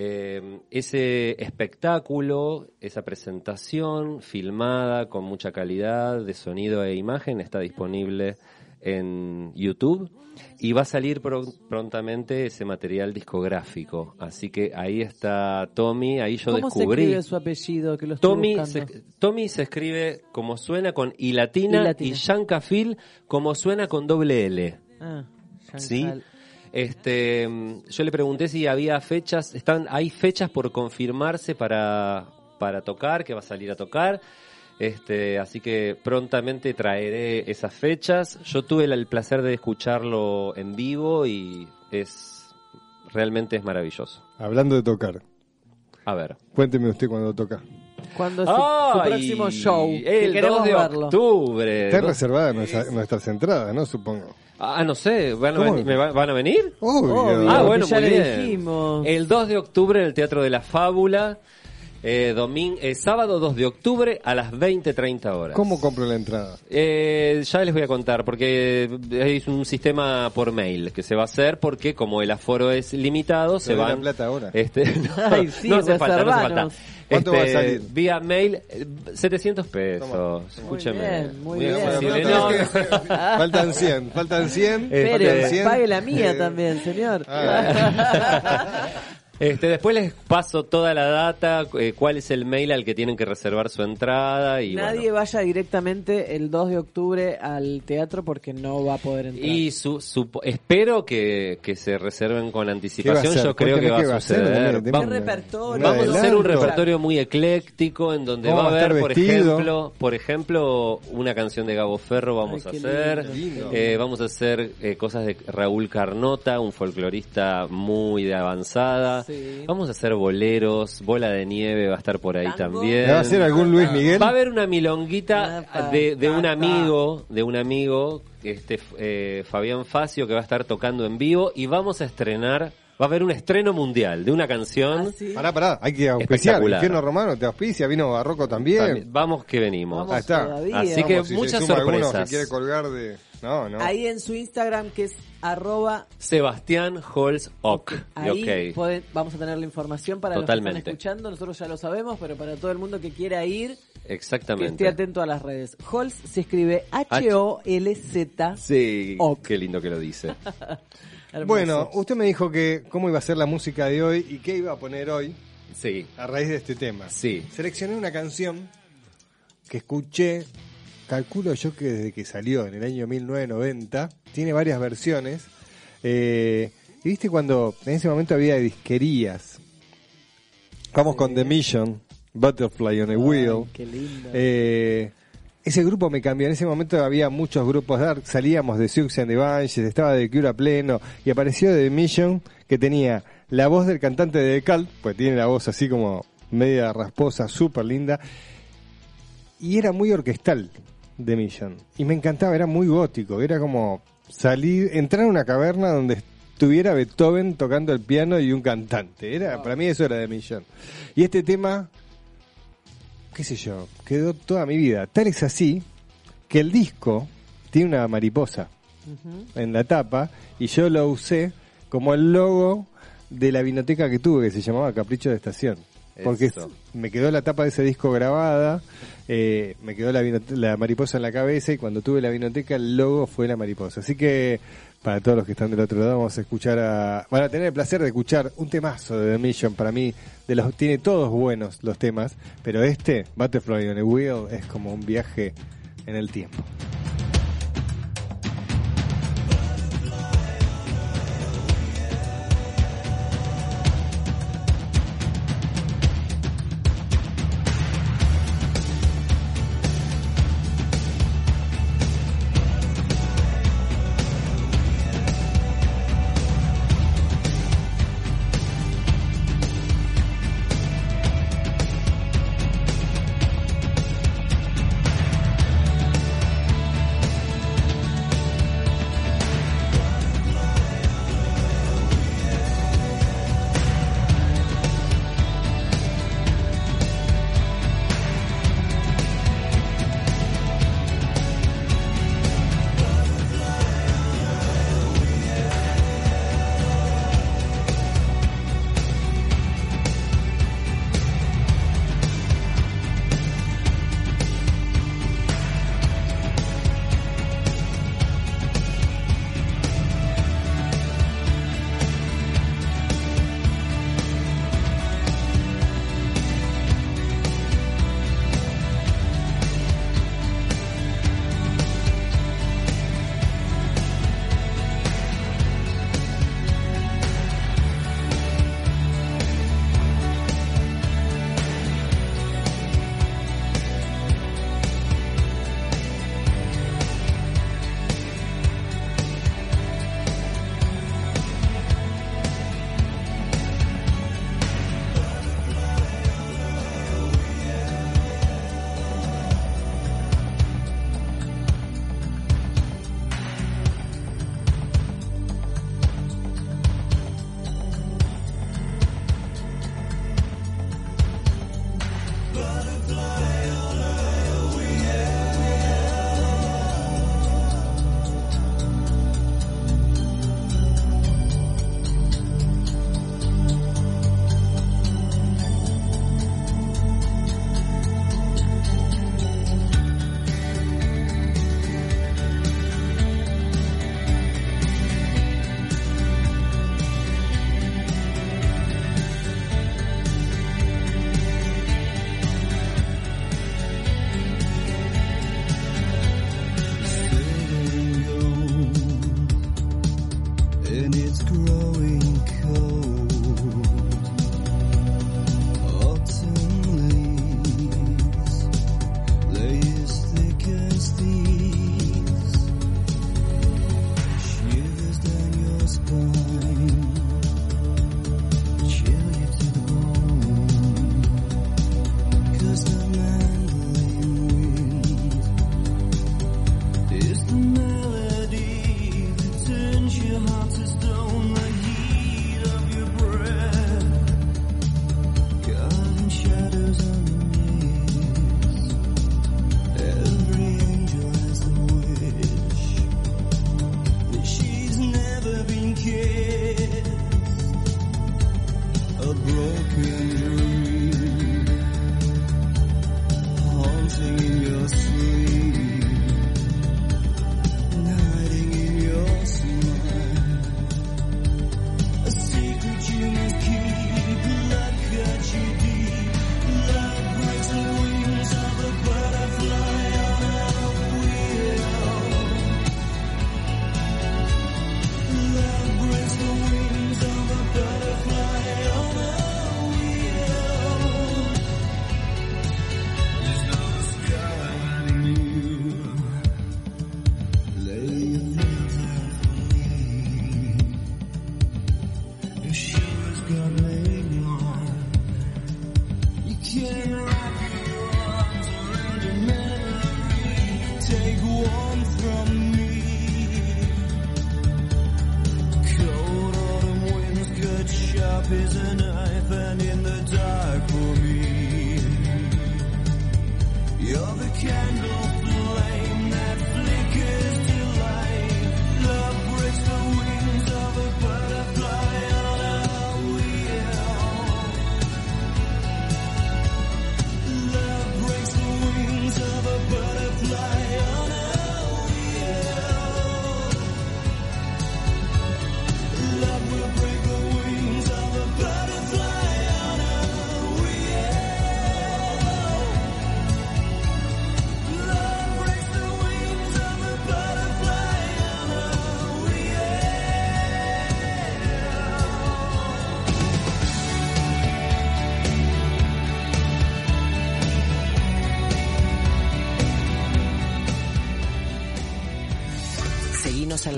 Eh, ese espectáculo, esa presentación filmada con mucha calidad de sonido e imagen está disponible en YouTube y va a salir pro- prontamente ese material discográfico. Así que ahí está Tommy, ahí yo ¿Cómo se descubrí. escribe su apellido? Que lo Tommy se, Tommy se escribe como suena con I latina y latina. Yancafil como suena con doble L. Ah, Sí. Este, yo le pregunté si había fechas, están, hay fechas por confirmarse para, para tocar, que va a salir a tocar. Este, así que prontamente traeré esas fechas. Yo tuve el, el placer de escucharlo en vivo y es realmente es maravilloso. Hablando de tocar, A ver. cuénteme usted cuando toca. ¿Cuándo es su, próximo show? Que El queremos 2 de verlo. octubre. Está reservada nuestra- nuestras entradas, ¿no? Supongo. Ah, no sé, ¿van a, ¿Cómo? ven- me va- ¿van a venir? Obvio. Obvio. Ah, bueno, ya muy le bien. dijimos. El 2 de octubre en el Teatro de la Fábula. Eh, domin- eh, sábado 2 de octubre a las 20.30 horas. ¿Cómo compro la entrada? Eh, ya les voy a contar, porque es un sistema por mail que se va a hacer, porque como el aforo es limitado, se doy la van... plata ahora. Este, no, Ay, sí, no hace falta, no hace falta. ¿Cuánto va a Este, salir? Vía mail, eh, 700 pesos. Toma. Escúcheme. bien, muy Muy bien. Bueno, No, que- faltan 100, faltan 100. Eh, faltan Pérez, 100. pague la mía Eh, también, señor. ah, Este, después les paso toda la data, eh, cuál es el mail al que tienen que reservar su entrada y Nadie bueno. vaya directamente el 2 de octubre al teatro porque no va a poder entrar. Y su, supo- espero que, que se reserven con ¿Qué va a anticipación. Yo creo que va a hacer, suceder. Vamos- ¿Qué repertorio? Vamos a hacer un repertorio muy ecléctico en donde ¿Cómo va a haber, por ejemplo, por ejemplo, una canción de Gabo Ferro vamos Ay, a hacer. lindo. Eh, vamos a hacer eh, cosas de Raúl Carnota, un folclorista muy de avanzada. Sí. Vamos a hacer boleros, Bola de Nieve va a estar por ahí ¿Tango? también. ¿Me va a hacer algún Luis Miguel? Va a haber una milonguita de, de un amigo, de un amigo, este eh, Fabián Facio, que va a estar tocando en vivo y vamos a estrenar, va a haber un estreno mundial de una canción. Ah, sí. Pará, pará, hay que auspiciar. Espectacular. Infierno Romano te auspicia, vino Barroco también. También- Vamos que venimos. Vamos Ahí está. todavía. Así que Vamos, si se muchas suma alguno, sorpresas. si quiere colgar de... No, no. Ahí en su Instagram que es arroba Sebastián Holz Ock. Ahí Ok. pueden- vamos a tener la información para los que Totalmente. están escuchando. Nosotros ya lo sabemos, pero para todo el mundo que quiera ir, que Exactamente. esté atento a las redes. Holz se escribe H-O-L-Z. Sí, qué lindo que lo dice. Bueno, usted me dijo que cómo iba a ser la música de hoy y qué iba a poner hoy Sí, a raíz de este tema. sí. Seleccioné una canción que escuché, calculo yo que desde que salió en el año 1990, tiene varias versiones. eh, y viste cuando en ese momento había disquerías. Vamos con The Mission, Butterfly on a Ay, Wheel. qué lindo. Eh, ese grupo me cambió. En ese momento había muchos grupos dark. Salíamos de Siouxsie and the Banshees, estaba de Cure a pleno. Y apareció The Mission, que tenía la voz del cantante de Cult, pues tiene la voz así como media rasposa, súper linda. Y era muy orquestal de Mission. Y me encantaba, era muy gótico, era como salir, entrar a una caverna donde estuviera Beethoven tocando el piano y un cantante. Era. Ah. Para mí eso era de millón. Y este tema, qué sé yo, quedó toda mi vida. Tal es así que el disco tiene una mariposa en la tapa y yo lo usé como el logo de la vinoteca que tuve, que se llamaba Capricho de Estación porque me quedó la tapa de ese disco grabada, eh, me quedó la, la, mariposa en la cabeza y cuando tuve la vinoteca el logo fue la mariposa. Así que para todos los que están del otro lado vamos a escuchar a, van a tener el placer de escuchar un temazo de The Mission para mí, de los tiene todos buenos los temas, pero este Butterfly on a Wheel es como un viaje en el tiempo.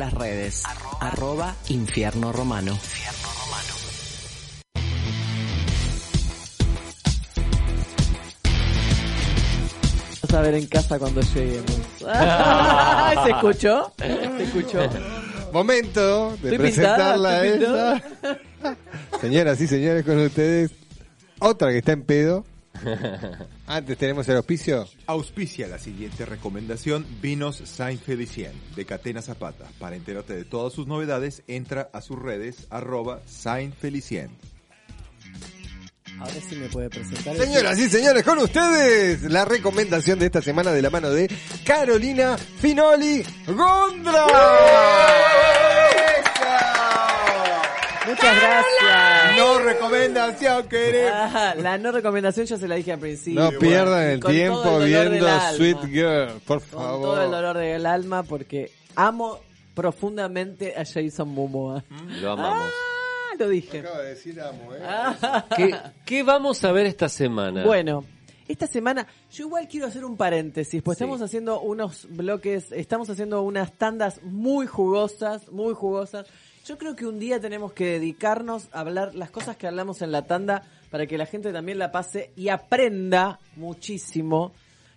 Las redes. Arroba Infierno Romano. Vamos a ver en casa cuando lleguemos. ¿Se escuchó? ¿Se escuchó? Momento de Estoy presentarla pintada, a ella. Señoras y señores, con ustedes, otra que está en pedo. Antes tenemos el auspicio. Auspicia la siguiente recomendación, Vinos Saint Felicien, de Catena Zapata. Para enterarte de todas sus novedades, entra a sus redes, arroba Saint Felicien. Ahora sí me puede presentar. Señoras y señores, con ustedes, la recomendación de esta semana de la mano de Carolina Finoli Gondra. Muchas gracias. No recomendación, queremos. Ah, la no recomendación ya se la dije al principio. No pierdan el Con tiempo el viendo. Sweet Girl, por Con todo el favor. dolor del alma porque amo profundamente a Jason Momoa. Lo amamos. Ah, lo dije. Acaba de decir amo, ¿eh? Ah. ¿Qué, qué vamos a ver esta semana? Bueno, esta semana yo igual quiero hacer un paréntesis, pues Sí. estamos haciendo unos bloques, estamos haciendo unas tandas muy jugosas, muy jugosas. Yo creo que un día tenemos que dedicarnos a hablar las cosas que hablamos en la tanda para que la gente también la pase y aprenda muchísimo,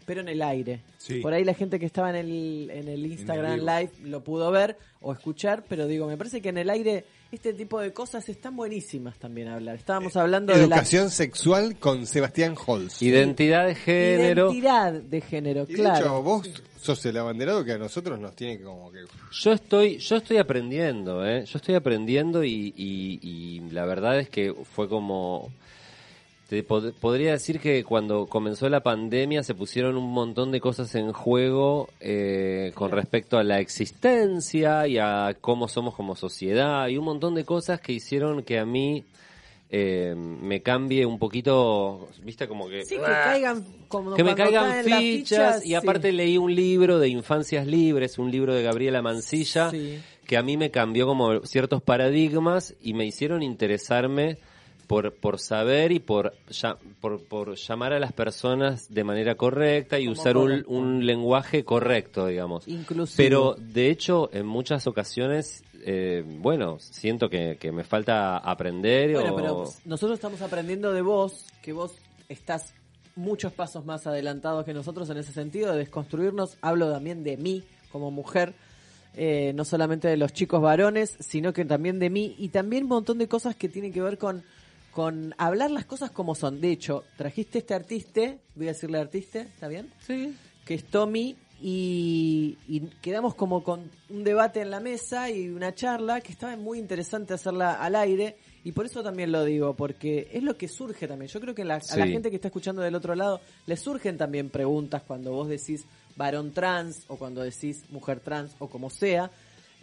pero en el aire. Sí. Por ahí la gente que estaba en el, en el Instagram. Live lo pudo ver o escuchar, pero digo, me parece que en el aire este tipo de cosas están buenísimas también hablar. Estábamos hablando de la Educación sexual con Sebastián Holz. Identidad de género. Identidad de género, Y de claro. hecho, vos sos el abanderado que a nosotros nos tiene que como que... Yo estoy, yo estoy aprendiendo, ¿eh? Yo estoy aprendiendo y, y- la verdad es que fue como... Te pod- podría decir que cuando comenzó la pandemia se pusieron un montón de cosas en juego eh, con respecto a la existencia y a cómo somos como sociedad y un montón de cosas que hicieron que a mí eh, me cambie un poquito, viste como que... Sí, que caigan como que me caigan fichas, y sí. aparte leí un libro de Infancias Libres, un libro de Gabriela Mancilla, Sí. que a mí me cambió como ciertos paradigmas y me hicieron interesarme por, por saber y por, ya- por, por llamar a las personas de manera correcta y Como usar un, un lenguaje correcto, digamos. Inclusivo. Pero de hecho, en muchas ocasiones, eh, bueno, siento que, que me falta aprender Bueno, o... pero nosotros estamos aprendiendo de vos, que vos estás muchos pasos más adelantados que nosotros en ese sentido, de desconstruirnos. Hablo también de mí como mujer, eh, no solamente de los chicos varones, sino que también de mí y también un montón de cosas que tienen que ver con, con hablar las cosas como son. De hecho, trajiste este artista, voy a decirle artista, ¿está bien? Sí. que es Tommy y, y quedamos como con un debate en la mesa y una charla que estaba muy interesante hacerla al aire y por eso también lo digo, porque es lo que surge también. Yo creo que la- a la gente que está escuchando del otro lado le surgen también preguntas cuando vos decís varón trans o cuando decís mujer trans o como sea.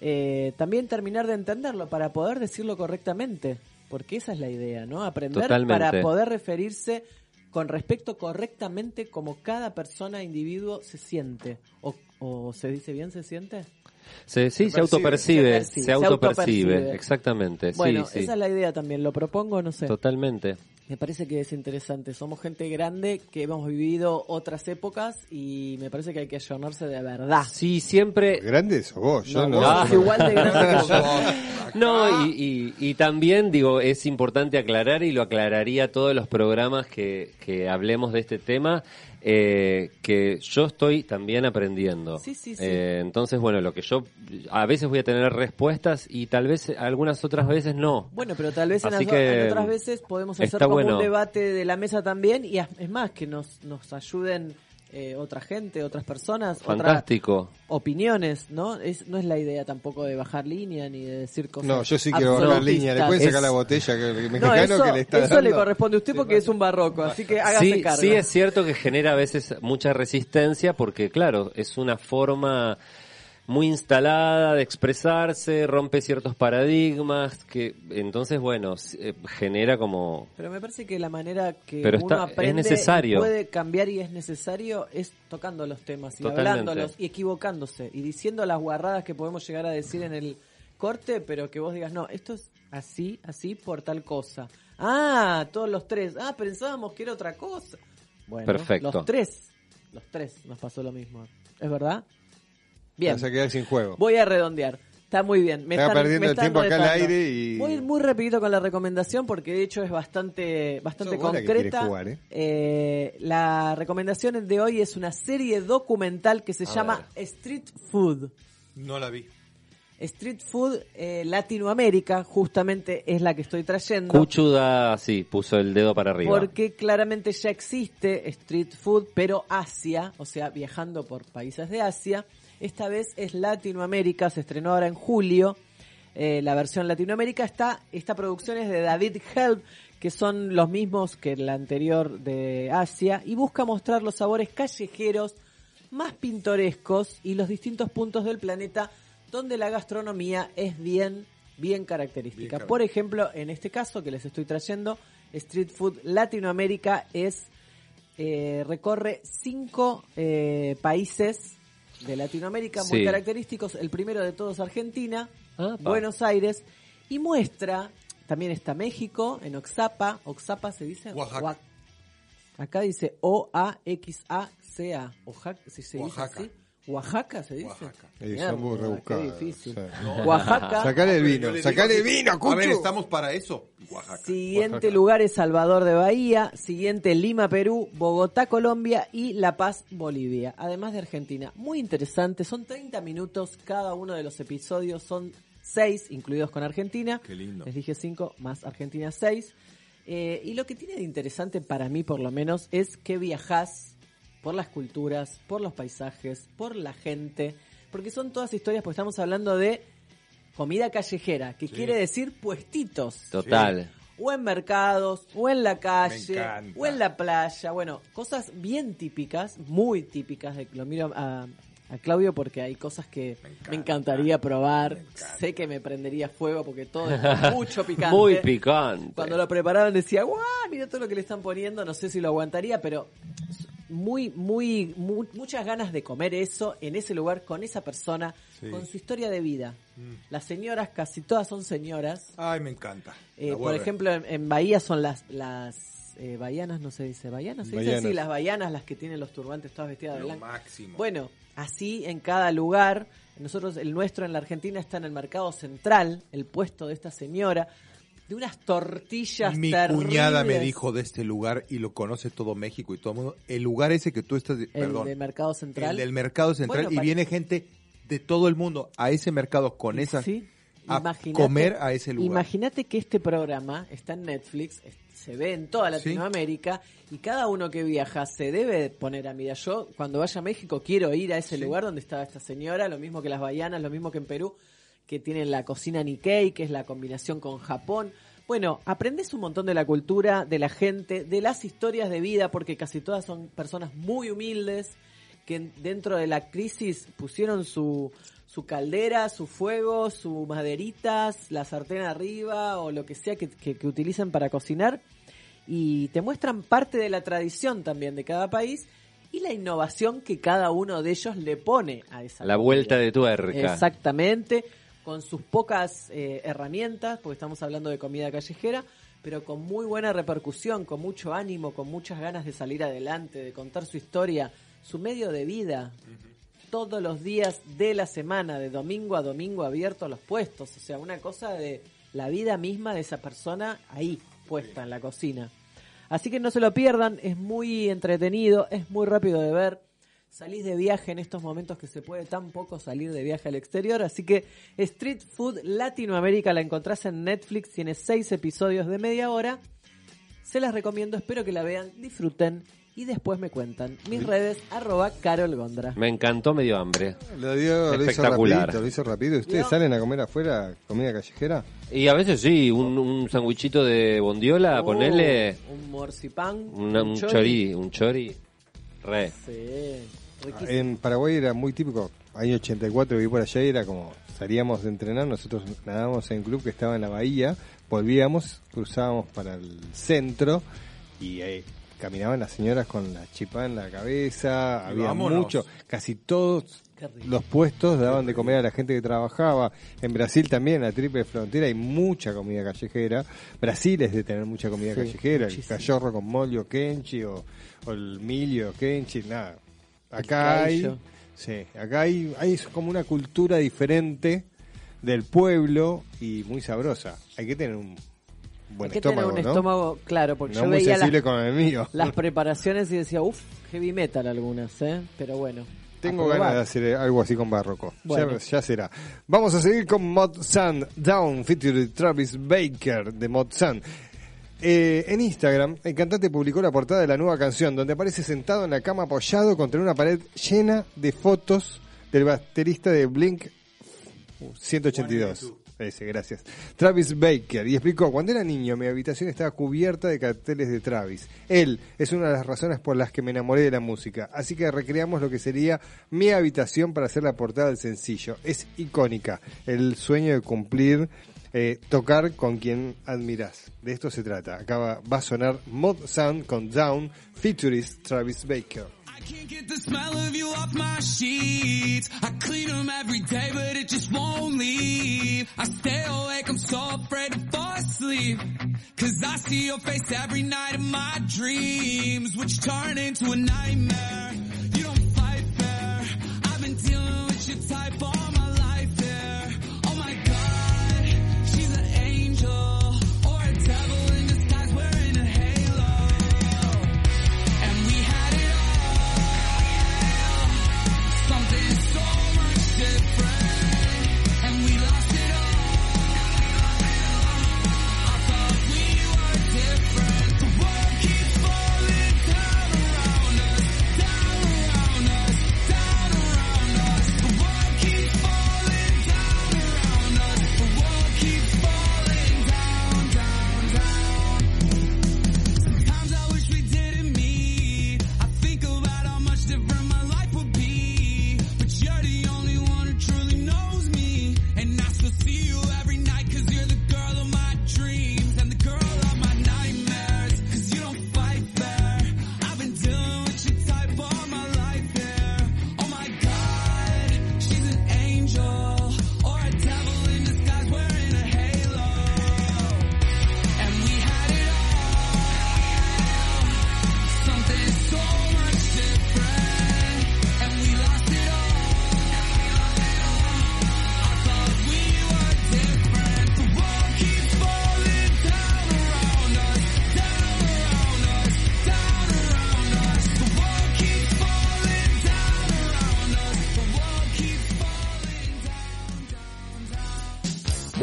Eh, también terminar de entenderlo para poder decirlo correctamente, porque esa es la idea, ¿no? Aprender Totalmente. para poder referirse con respecto correctamente como cada persona, individuo se siente. O, o se dice bien, se siente. Se, sí, se, percibe. autopercibe, Se se, percibe, se autopercibe, autopercibe. exactamente. Bueno, sí, sí. esa es la idea también. ¿Lo propongo o no sé? Totalmente. Me parece que es interesante. Somos gente grande que hemos vivido otras épocas y me parece que hay que ayornarse de verdad. Sí, siempre. ¿Grande sos vos? Yo No, no. vos sos igual de grande que. No, y, y, y también, digo, es importante aclarar, y lo aclararía todos los programas que, que hablemos de este tema, eh, que yo estoy también aprendiendo. Sí, sí, sí. Eh, entonces, bueno, lo que yo. A veces voy a tener respuestas y tal vez algunas otras veces no. Bueno, pero tal vez en, las- que, en otras veces podemos hacer como bueno. un debate de la mesa también y es más, que nos, nos ayuden eh, otra gente, otras personas, otras Fantástico. opiniones, ¿no? Es, no es la idea tampoco de bajar línea ni de decir cosas No, yo sí quiero bajar línea. ¿Le pueden sacar Es- la botella que el No, mexicano eso, que le está eso dando? le corresponde a usted porque es un barroco, así que hágase Sí, cargo. sí es cierto que genera a veces mucha resistencia porque, claro, es una forma muy instalada de expresarse, rompe ciertos paradigmas, que entonces, bueno, eh, genera como... Pero me parece que la manera que Pero uno está- es aprende necesario. puede cambiar y es necesario es tocando los temas y Totalmente. hablándolos y equivocándose y diciendo las guarradas que podemos llegar a decir en el corte, pero que vos digas, no, esto es así, así por tal cosa. Ah, todos los tres. Ah, pensábamos que era otra cosa. Bueno, Perfecto. los tres, los tres nos pasó lo mismo. ¿Es verdad? Bien. Vas a quedar sin juego. Voy a redondear. Está muy bien. Me Estaba están, perdiendo me el tiempo acá al aire y- Muy, muy rapidito con la recomendación porque de hecho es bastante, bastante Sos concreta. jugar, ¿eh? Eh, la recomendación de hoy es una serie documental que se A llama Street Food. No la vi. Street Food eh, Latinoamérica justamente es la que estoy trayendo. Cuchuda, sí, puso el dedo para arriba. Porque claramente ya existe street food, pero Asia, o sea, viajando por países de Asia. Esta vez es Latinoamérica, se estrenó ahora en julio. eh, la versión Latinoamérica está, esta producción es de David Help, que son los mismos que la anterior de Asia, y busca mostrar los sabores callejeros más pintorescos y los distintos puntos del planeta donde la gastronomía es bien, bien característica. Bien Por ejemplo, en este caso que les estoy trayendo, Street Food Latinoamérica es eh, recorre cinco eh, países de Latinoamérica muy Sí. característicos. El primero de todos Argentina, Apa. Buenos Aires y muestra también está México en Oxapa. Oxapa se dice Oaxaca. Oax- Acá dice O A X A C A. Oaxaca, si se Oaxaca. dice así. Oaxaca se dice. Oaxaca. Muy qué rebuscados, difícil. Oaxaca. Sacale el vino, le sacale el vino, que- A ver, estamos para eso. Oaxaca. Siguiente Oaxaca. lugar es Salvador de Bahía, siguiente Lima, Perú, Bogotá, Colombia y La Paz, Bolivia, además de Argentina. Muy interesante, son 30 minutos cada uno de los episodios, son 6 incluidos con Argentina. Qué lindo. Les dije 5 más Argentina 6. y lo que tiene de interesante para mí por lo menos es que viajás por las culturas, por los paisajes, por la gente, porque son todas historias, porque estamos hablando de comida callejera, que quiere decir puestitos Total. o en mercados, o en la calle, o en la playa. Bueno, cosas bien típicas, muy típicas. De, lo miro a, a Claudio porque hay cosas que me, encantaría probar. Sé que me prendería fuego porque todo es mucho picante. Muy picante. Cuando lo preparaban decía, guau, mira todo lo que le están poniendo, no sé si lo aguantaría, pero muy, muy, mu- muchas ganas de comer eso en ese lugar con esa persona, Sí. con su historia de vida. Mm. Las señoras, casi todas son señoras. Ay, me encanta. Eh, por ejemplo, en, en Bahía son las las eh, bahianas, no se dice bahianas, se dice Bahianas. así, las bahianas, las que tienen los turbantes todas vestidas de blanco. máximo. Bueno, así en cada lugar. Nosotros, el nuestro en la Argentina está en el mercado central, el puesto de esta señora, de unas tortillas Mi terribles. cuñada me dijo de este lugar y lo conoce todo México y todo el mundo. El lugar ese que tú estás, El perdón, de mercado central. el del mercado central Bueno, y viene gente de todo el mundo a ese mercado con esa Sí. a comer a ese lugar. Imagínate que este programa está en Netflix, se ve en toda Sí. Latinoamérica y cada uno que viaja se debe poner a mirar. Yo cuando vaya a México quiero ir a ese lugar donde estaba esta señora, lo mismo que las bahianas, lo mismo que en Perú, que tienen la cocina Nikkei, que es la combinación con Japón. Bueno, aprendes un montón de la cultura, de la gente, de las historias de vida, porque casi todas son personas muy humildes, que en- dentro de la crisis pusieron su, su caldera, su fuego, su maderitas, la sartén arriba o lo que sea que, que, que utilicen para cocinar y te muestran parte de la tradición también de cada país y la innovación que cada uno de ellos le pone a esa La comida. vuelta de tuerca. Exactamente, con sus pocas eh, herramientas, porque estamos hablando de comida callejera, pero con muy buena repercusión, con mucho ánimo, con muchas ganas de salir adelante, de contar su historia, su medio de vida. Todos los días de la semana, de domingo a domingo abiertos los puestos. O sea, una cosa de la vida misma de esa persona ahí, puesta en la cocina. Así que no se lo pierdan, es muy entretenido, es muy rápido de ver. Salís de viaje en estos momentos que se puede tan poco salir de viaje al exterior. Así que Street Food Latinoamérica la encontrás en Netflix, tiene seis episodios de media hora. Se las recomiendo, espero que la vean, disfruten y después me cuentan. Mis redes, arroba Carol Gondra. Me encantó, me dio hambre. Lo, dio, lo hizo Espectacular. lo hizo rápido. ¿Ustedes salen a comer afuera comida callejera? Y a veces sí, un, un sandwichito de bondiola, Oh, ponele Un morcipán. una- un chori, un chori. Re. Sí, riquísimo. En Paraguay era muy típico. Año 84 viví por allá y era como salíamos de entrenar, nosotros nadábamos en un club que estaba en la bahía, volvíamos, cruzábamos para el centro y ahí caminaban las señoras con la chipá en la cabeza, Y había vámonos. mucho, casi todos los puestos daban de comer a la gente que trabajaba. En Brasil también, en la triple frontera, hay mucha comida callejera. Brasil es de tener mucha comida Sí, callejera, el cachorro con molio kenchi o, o el milio kenchi, nada. Acá hay, sí, acá hay, hay como una cultura diferente del pueblo y muy sabrosa. Hay que tener un buen Hay que estómago, tener un ¿no? estómago, claro, porque No yo muy veía las, con el mío. las preparaciones y decía, uff, heavy metal algunas, ¿eh? Pero bueno. Tengo ganas de hacer algo así con barroco. Bueno. Ya, ya será. Vamos a seguir con Mod Sun Down, featuring Travis Baker de Mod Sun. Eh, en Instagram, el cantante publicó la portada de la nueva canción, donde aparece sentado en la cama apoyado contra una pared llena de fotos del baterista de Blink 182. Ese, gracias. Travis Baker. Y explicó, cuando era niño mi habitación estaba cubierta de carteles de Travis. Él es una de las razones por las que me enamoré de la música. Así que recreamos lo que sería mi habitación para hacer la portada del sencillo. Es icónica. El sueño de cumplir, eh, tocar con quien admirás. De esto se trata. Acá va, a sonar Mod Sound con Down, featurist Travis Baker. Can't get the smell of you off my sheets. I clean them every day, but it just won't leave. I stay awake, I'm so afraid to fall asleep. Cause I see your face every night in my dreams, which turn into a nightmare. You don't fight fair. I've been dealing with your type all my yo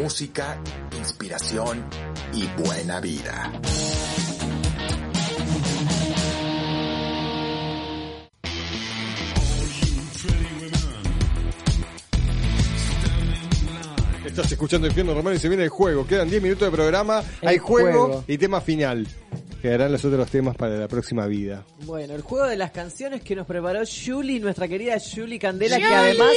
Música, inspiración y buena vida. Estás escuchando Infierno Romano y se viene el juego. Quedan 10 minutos de programa. El Hay juego, juego. y tema final. Quedarán los otros temas para la próxima vida. Bueno, el juego de las canciones que nos preparó Julie, nuestra querida Julie Candela, que además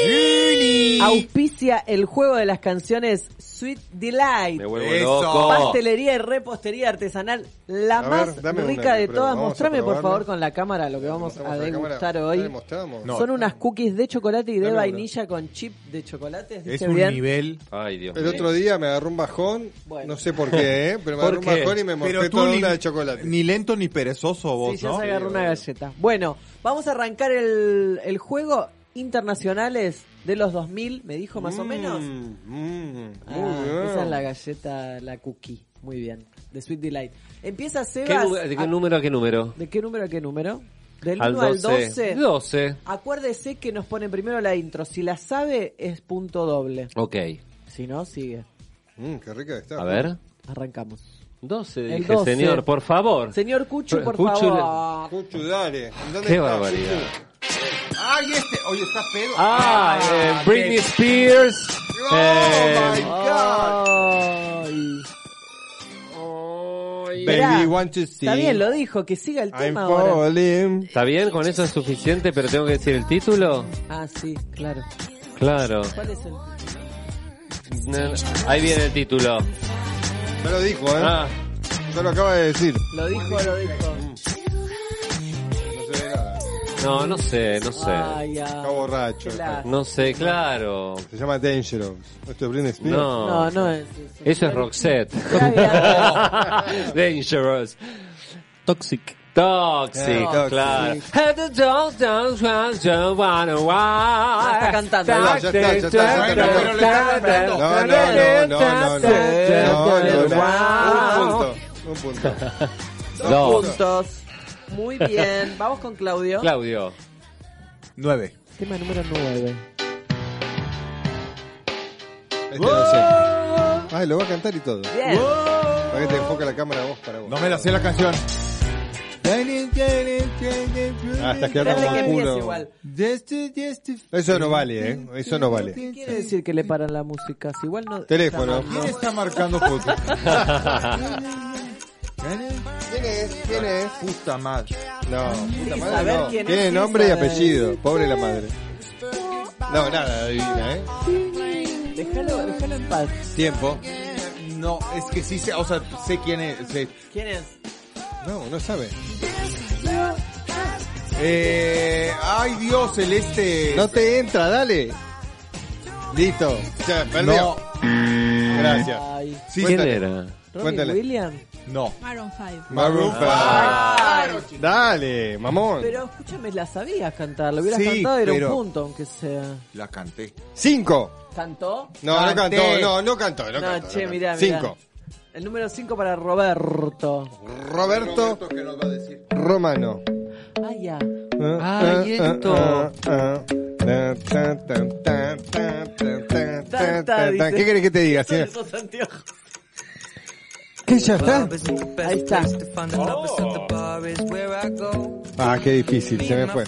auspicia el juego de las canciones Sweet Delight. Me vuelvo Eso. loco. Pastelería y repostería artesanal, la A más ver, rica una, de todas. Mostrame por favor con la cámara lo que vamos a cámara. degustar ¿Ya hoy. le mostramos? No. Son unas cookies de chocolate y de Dame una. vainilla con chip de chocolate. Es ¿dice un bien? nivel. Ay, Dios El otro día me agarró un bajón, Bueno. no sé por qué, ¿eh? pero me ¿Por agarró un bajón y me tú toda una de chocolate. Ni lento ni perezoso vos, Sí, ya ¿no? se agarró una galleta. Bueno, vamos a arrancar el, el juego internacionales de los 2000, me dijo más o menos. Mm, mm, Ah, muy bien. esa es la galleta, la cookie. Muy bien. De Sweet Delight. Empieza ¿Qué Sebas. nu- ¿De qué a- número a qué número? ¿De qué número a qué número? Del Al 1 al 12. 12. 12. Acuérdese que nos ponen primero la intro. Si la sabe, es punto doble. Ok. Si no, sigue. Mm, qué rica que está. A ver. Arrancamos. 12, El dije, 12. señor, por favor. Señor Cuchu, por Cuchu, favor. Cuchu, dale. ¿Dónde Qué está, barbaridad. Cuchu? ¡Ay, este! Oye, está pedo. Ah, eh, Britney Spears. Oh, eh, my God. Ay. Baby, Esperá. want to see. Está bien, lo dijo, que siga el I'm tema ahora. falling. ¿Está bien? ¿Con eso es suficiente? ¿Pero tengo que decir el título? Ah, sí, claro. Claro. ¿Cuál es el? Ahí viene el título. Me lo dijo, ¿eh? Ah, No lo acaba de decir. Lo dijo, lo dijo. No se ve nada. no, no sé, no sé. Ay. Está borracho. Lástima. No sé, claro. Se llama Dangerous. ¿Esto es Britney Spears? No. No, no es. Eso es Roxette. Ya, Dangerous. Toxic. Toxic, claro. Ah, está cantando. No, ya está, ya está, ya está. Pero le está cantando. No, no, no, no, no, no. No, no, no. Un punto, un punto. Dos. Puntos. Muy bien. Vamos con Claudio. Claudio. Nueve. Tema número 9. Este no sé. Ay, lo va a cantar y todo. Bien. Para que te enfoca la cámara vos para vos. No me la sé la canción. Ah, Dale como que un empiece culo. igual. Eso no vale, ¿eh? Eso no vale. ¿Qué quiere decir que le paran la música? Si igual no. Teléfono. ¿Quién está marcando fotos? ¿Quién es? ¿Quién es? Puta madre. No, puta madre no. Tiene nombre y apellido. Pobre la madre. No, nada, adivina, ¿eh? Déjalo, déjalo en paz. Tiempo. No, es que sí sé, o sea, sé quién es. sé. ¿Quién es? No, no sabe. Eh, ay Dios, el este. No te entra, dale. Listo. Ya, perdió. No, Gracias. Sí, ¿Quién sé. era? Cuéntale. Williams. No. Maroon 5. Maroon Ay. five. Dale, mamón. Pero escúchame, la sabías cantar. Lo hubieras Sí, cantado era pero- un punto, aunque sea. La canté. Cinco. ¿Cantó? No, no Canté. cantó, no, no cantó, no, No, cantó. che, no mirá, cantó. mirá. Cinco. El número 5 para Roberto. Roberto ¿qué nos va a decir? Romano. Ah, ya. Ay, esto. ¿Qué querés que te diga? señor? ¿Qué ya está? Ahí está. Ah, qué difícil, se me fue.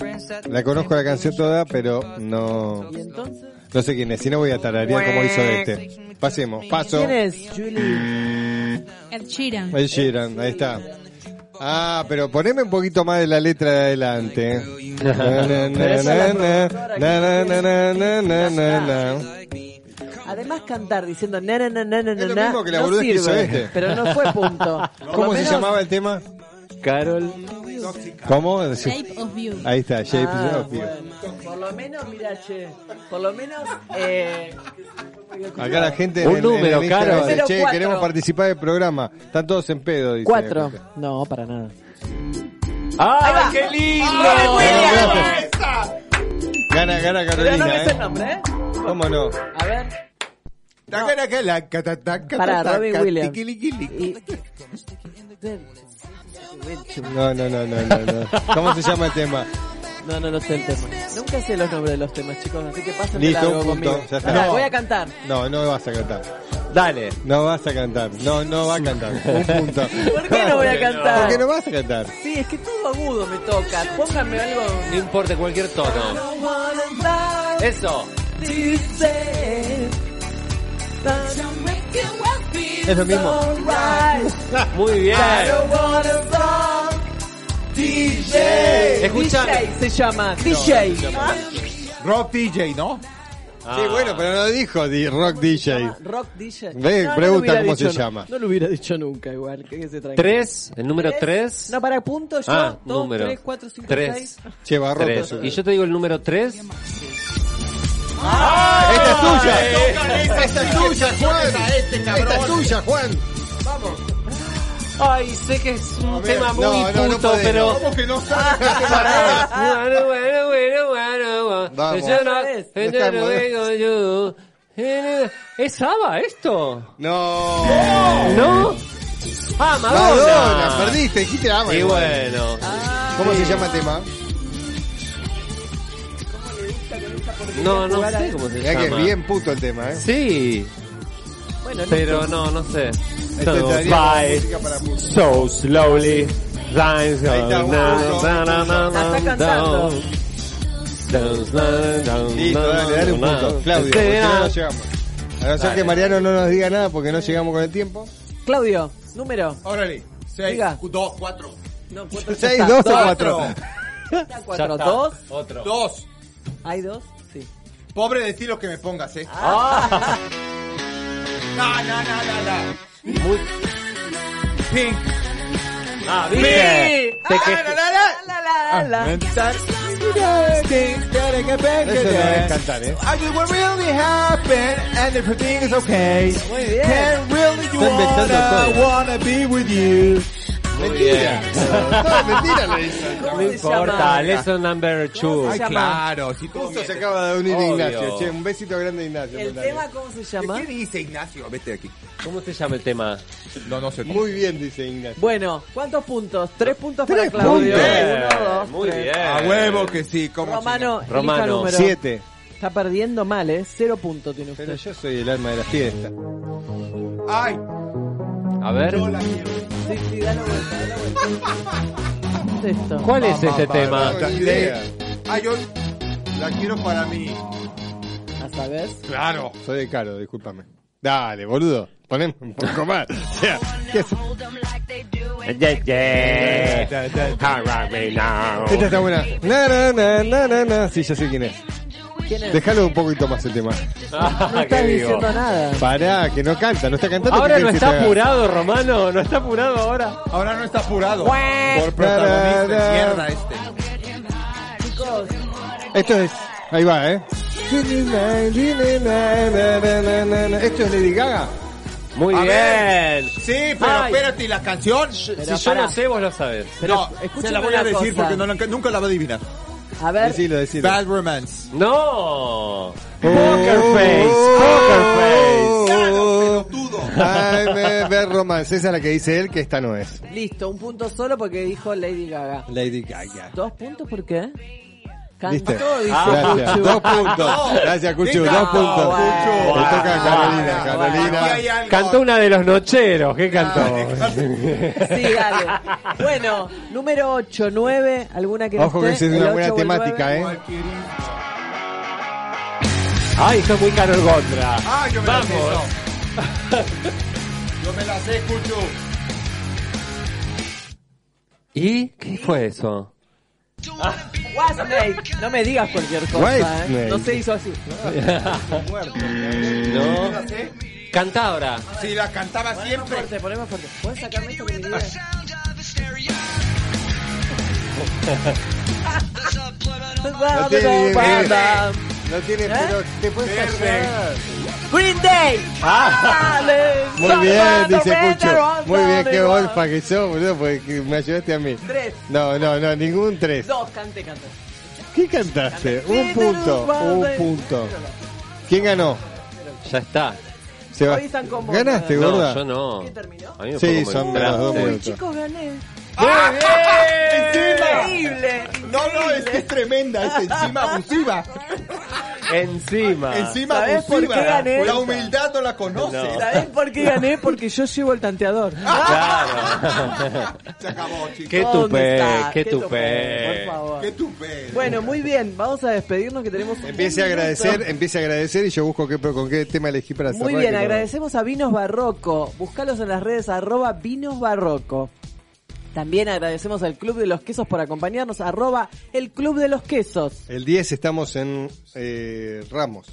La conozco la canción toda, pero no, ¿Y entonces? no sé quién es. Si no voy a tararear como hizo este. Pasemos, paso. ¿Quién es? Julie. El Sheeran. Ahí está. Ah, pero poneme un poquito más de la letra de adelante. Además cantar diciendo lo mismo que la no que hizo este. Pero no fue punto. ¿Cómo se llamaba el tema? Carol. ¿Cómo? Shape of You. Ahí está, Shape ah, of You. Por lo menos, mira, por lo menos eh, Acá la gente Un en- número, en Caro. dice, che, 04. queremos participar del programa. Están todos en pedo, dice. cuatro. No, para nada. ¡Ay, qué lindo! Gana, gana Pero no Carolina, me sé el ¿eh? nombre, ¿eh? ¿Cómo no? A ver, Para para Robin Williams. Y- No, no, no, no, no, no. ¿Cómo se llama el tema? No, no lo sé el tema. Nunca sé los nombres de los temas, chicos, así que pasen Listo, largo un punto, conmigo. ya está. Pará, No. voy a cantar. No, no vas a cantar. Dale. No vas a cantar. No, no va a cantar. Un punto. ¿Por qué no voy a cantar? Porque no vas a cantar. Sí, es que todo agudo me toca. Pónganme algo. No importa cualquier tono. Eso. Es lo mismo. Muy bien. DJ. Escúchame. DJ se llama. DJ. Rock DJ, ¿no? Sí, bueno, pero no dijo di- rock DJ. Rock DJ. Ve, lo pregunta hubiera cómo se dicho, llama. No, lo hubiera dicho nunca igual. Que se tranquilo. Tres. El número tres. No, para punto yo. Ah, dos, número. tres, cuatro, cinco, Tres. seis. Che, barroco. Tres. eso. Y yo te digo el número tres. Esta es tuya. Esta es tuya, Juan. Esta es tuya, Juan. Ay, sé que es un ver, tema muy no, no, no puto, pero... ¿Cómo que no sabes qué tema Bueno, bueno, bueno, bueno, bueno. Vamos. Yo no- yo no ¿eh? vengo yo. ¿Es ABBA esto? No. ¿No? Ah, Madonna, Madonna. perdiste, dijiste ama. Y bueno. ¿Cómo se llama el tema? No, no sé cómo se Mirá que llama. es bien puto el tema, ¿eh? Sí, bueno, pero no, no sé. Este Bye. So slowly. Lines Listo, dale, dale un punto. Claudio, no llegamos. A no ser que Mariano no nos diga nada porque no llegamos con el tiempo. Claudio, número. Órale. 6, 2, 4. 6, 2 o 4. 4, 2. Otro. 2. ¿Hay dos? Sí. Pobre de estilos que me pongas, eh. Ah. No, no, no, no, no. Muy... Pink. Ah, ¿viste? Te que- La, la, cantar, ¿eh? What really happened and everything is okay. Muy bien. Can't really inventando wanna, wanna be with you. Mentira. es mentira lo hizo. ¿Cómo No importa, lesson number two. Ay, claro, si todo Justo se acaba de unir Obvio. Ignacio. Che, un besito grande a Ignacio. ¿El tema cómo se llama? ¿Qué dice Ignacio? Vete aquí. ¿Cómo se llama el tema? No, no sé. Muy bien, dice Ignacio. Bueno, ¿cuántos puntos? Tres puntos para Tres Claudio. puntos. Uno, dos, Muy tres. bien. A huevo que sí. ¿cómo Romano, elija Romano. número. Siete. Está perdiendo mal, ¿eh? Cero puntos tiene usted. Pero yo soy el alma de la fiesta. no? Ay, A ver, yo la quiero. Sí, sí, dale vuelta, dale vuelta. ¿Qué es esto? ¿cuál es Mamá, este papá. tema? Idea. Ay, yo la quiero para mí. ¿A saber? Claro. Soy de caro, discúlpame. Dale, boludo. Poneme un poco más. O sea, ¿qué es? Yeah. Esta está buena. Na, na, na, na, na, na. Sí, ya sé quién es. Déjalo un poquito más el tema. Ah, No vivo. diciendo nada. Pará, que no canta, no está cantando. Ahora ¿qué no está apurado, Romano. No está apurado ahora. Ahora no está apurado. Por protagonista de mierda este. Chicos, Esto es. Ahí va, ¿eh? Esto es Lady Gaga. Muy A bien. ver. Sí, pero Ay. espérate, ¿y la canción? si yo pará. no sé, vos lo sabés. pero no, escúchame se la voy a decir cosa. porque no nunca la va a adivinar. A ver, Decilo, decilo. Bad Romance. No. Poker face. Poker face. Oh, Ay, me ve romance. Esa es la que dice él, que esta no es. listo, un punto solo porque dijo Lady Gaga. Lady Gaga. ¿Dos puntos por qué? ¿Viste? Cantó, dice Gracias. Cuchu. Dos puntos. Gracias, Cuchu. Dos puntos. Bueno. Le toca a Carolina. Bueno. Carolina. algo. Cantó una de los nocheros. ¿Qué cantó? Sí, dale. Bueno, número 8, 9, ¿alguna que no Ojo que esté? esa es una buena temática. ¿eh? Cualquier- Ay, esto es muy caro el contra. Ah, yo me la sé Vamos. eso. Yo me la sé, escucho. ¿Y qué fue eso? Wasnake. No me digas cualquier cosa. ¿eh? No se hizo así. No. Canta ahora. Si la cantaba Poneme siempre. fuerte, poneme fuerte. ¿Puedes sacarme esto que me diga? No tiene. No tiene, pero te puedes hacer. Green Day. Dale, Muy bien, dice Cucho. Muy bien, qué golfa que sos, boludo, porque me ayudaste a mí. Tres. No, no, no, ningún tres. Dos, cante, cante. ¿Qué cantaste? Cante. Un punto, un punto. ¿Quién ganó? Ya está. Con vos, ¿Ganaste, gorda? No, yo no. ¿Qué terminó? A mí me Sí, son menos dos minutos. Chicos, gané. ¡Encima! Increíble. No, no, es que es tremenda, es encima abusiva. Encima. Encima ¿Sabés por abusiva. qué gané? La humildad no la conoce. No. ¿Sabés por qué gané? Porque yo llevo el tanteador. Claro. Se acabó, chicos. Qué ¿Dónde tupé, está? qué tupé, tupé. Por favor. Qué tupé. Bueno, muy bien. Vamos a despedirnos que tenemos un Empiece a minuto. agradecer, empiece a agradecer y yo busco qué, con qué tema elegí para cerrar. Muy bien, que no- agradecemos a Vinos Barroco. Buscalos en las redes arroba Vinos Barroco. También agradecemos al Club de los Quesos por acompañarnos, arroba el Club de los Quesos. El 10 estamos en eh, Ramos.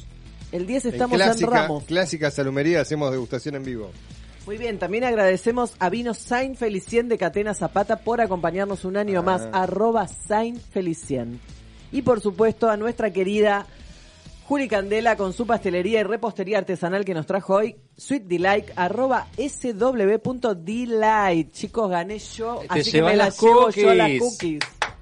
El 10 En estamos en, clásica, Ramos. clásica salumería hacemos degustación en vivo. Muy bien, también agradecemos a Vinos Saint Felicien de Catena Zapata por acompañarnos un año más, Ah. arroba Saint Felicien. Y por supuesto a nuestra querida Juli Candela con su pastelería y repostería artesanal que nos trajo hoy, Sweet Delight, arroba sw.delight. Chicos, gané yo, Te así que me las llevo yo a las cookies. cookies.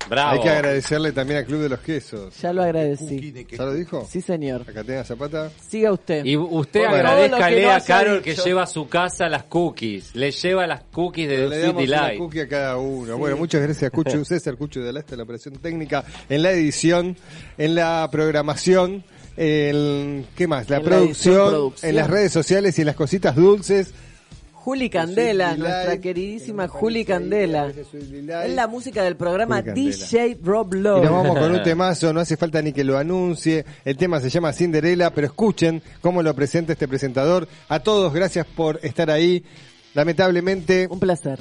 Bravo. Hay que agradecerle también al Club de los Quesos. Ya lo agradecí. ¿Ya lo dijo? Sí, señor. A Catena Zapata. Siga usted. Y usted Por todo lo agradezcale que no a Carol que lleva a su casa las cookies. Le lleva las cookies de Le Sweet damos una Delight. cookie a cada uno. Bueno, muchas gracias, Cucho César, Cucho de la Este, la operación técnica, en la edición, en la programación, en, ¿qué más? La En producción, en las redes sociales y en las cositas dulces. Juli Candela, Sweet nuestra Delight, queridísima Juli Candela. Es la música del programa. DJ Rob Y Lowe. nos vamos con un temazo, no hace falta ni que lo anuncie. El tema se llama Cinderella, pero escuchen cómo lo presenta este presentador. A todos, gracias por estar ahí. Lamentablemente, Un placer.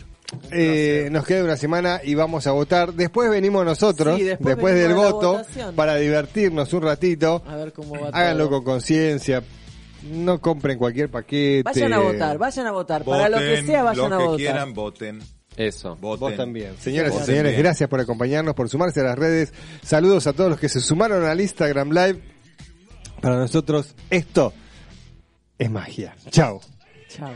Eh, nos queda una semana y vamos a votar. Después venimos nosotros, Sí, después, después del venimos voto, votación. para divertirnos un ratito. A ver cómo va Háganlo todo. con conciencia. No compren cualquier paquete. Vayan a votar, vayan a votar. Para lo que sea, vayan lo a que votar. quieran, voten. Eso. Voten. Vos también. Señoras y señores, bien. gracias por acompañarnos, por sumarse a las redes. Saludos a todos los que se sumaron al Instagram Live. Para nosotros, esto es magia. Chao. Chao.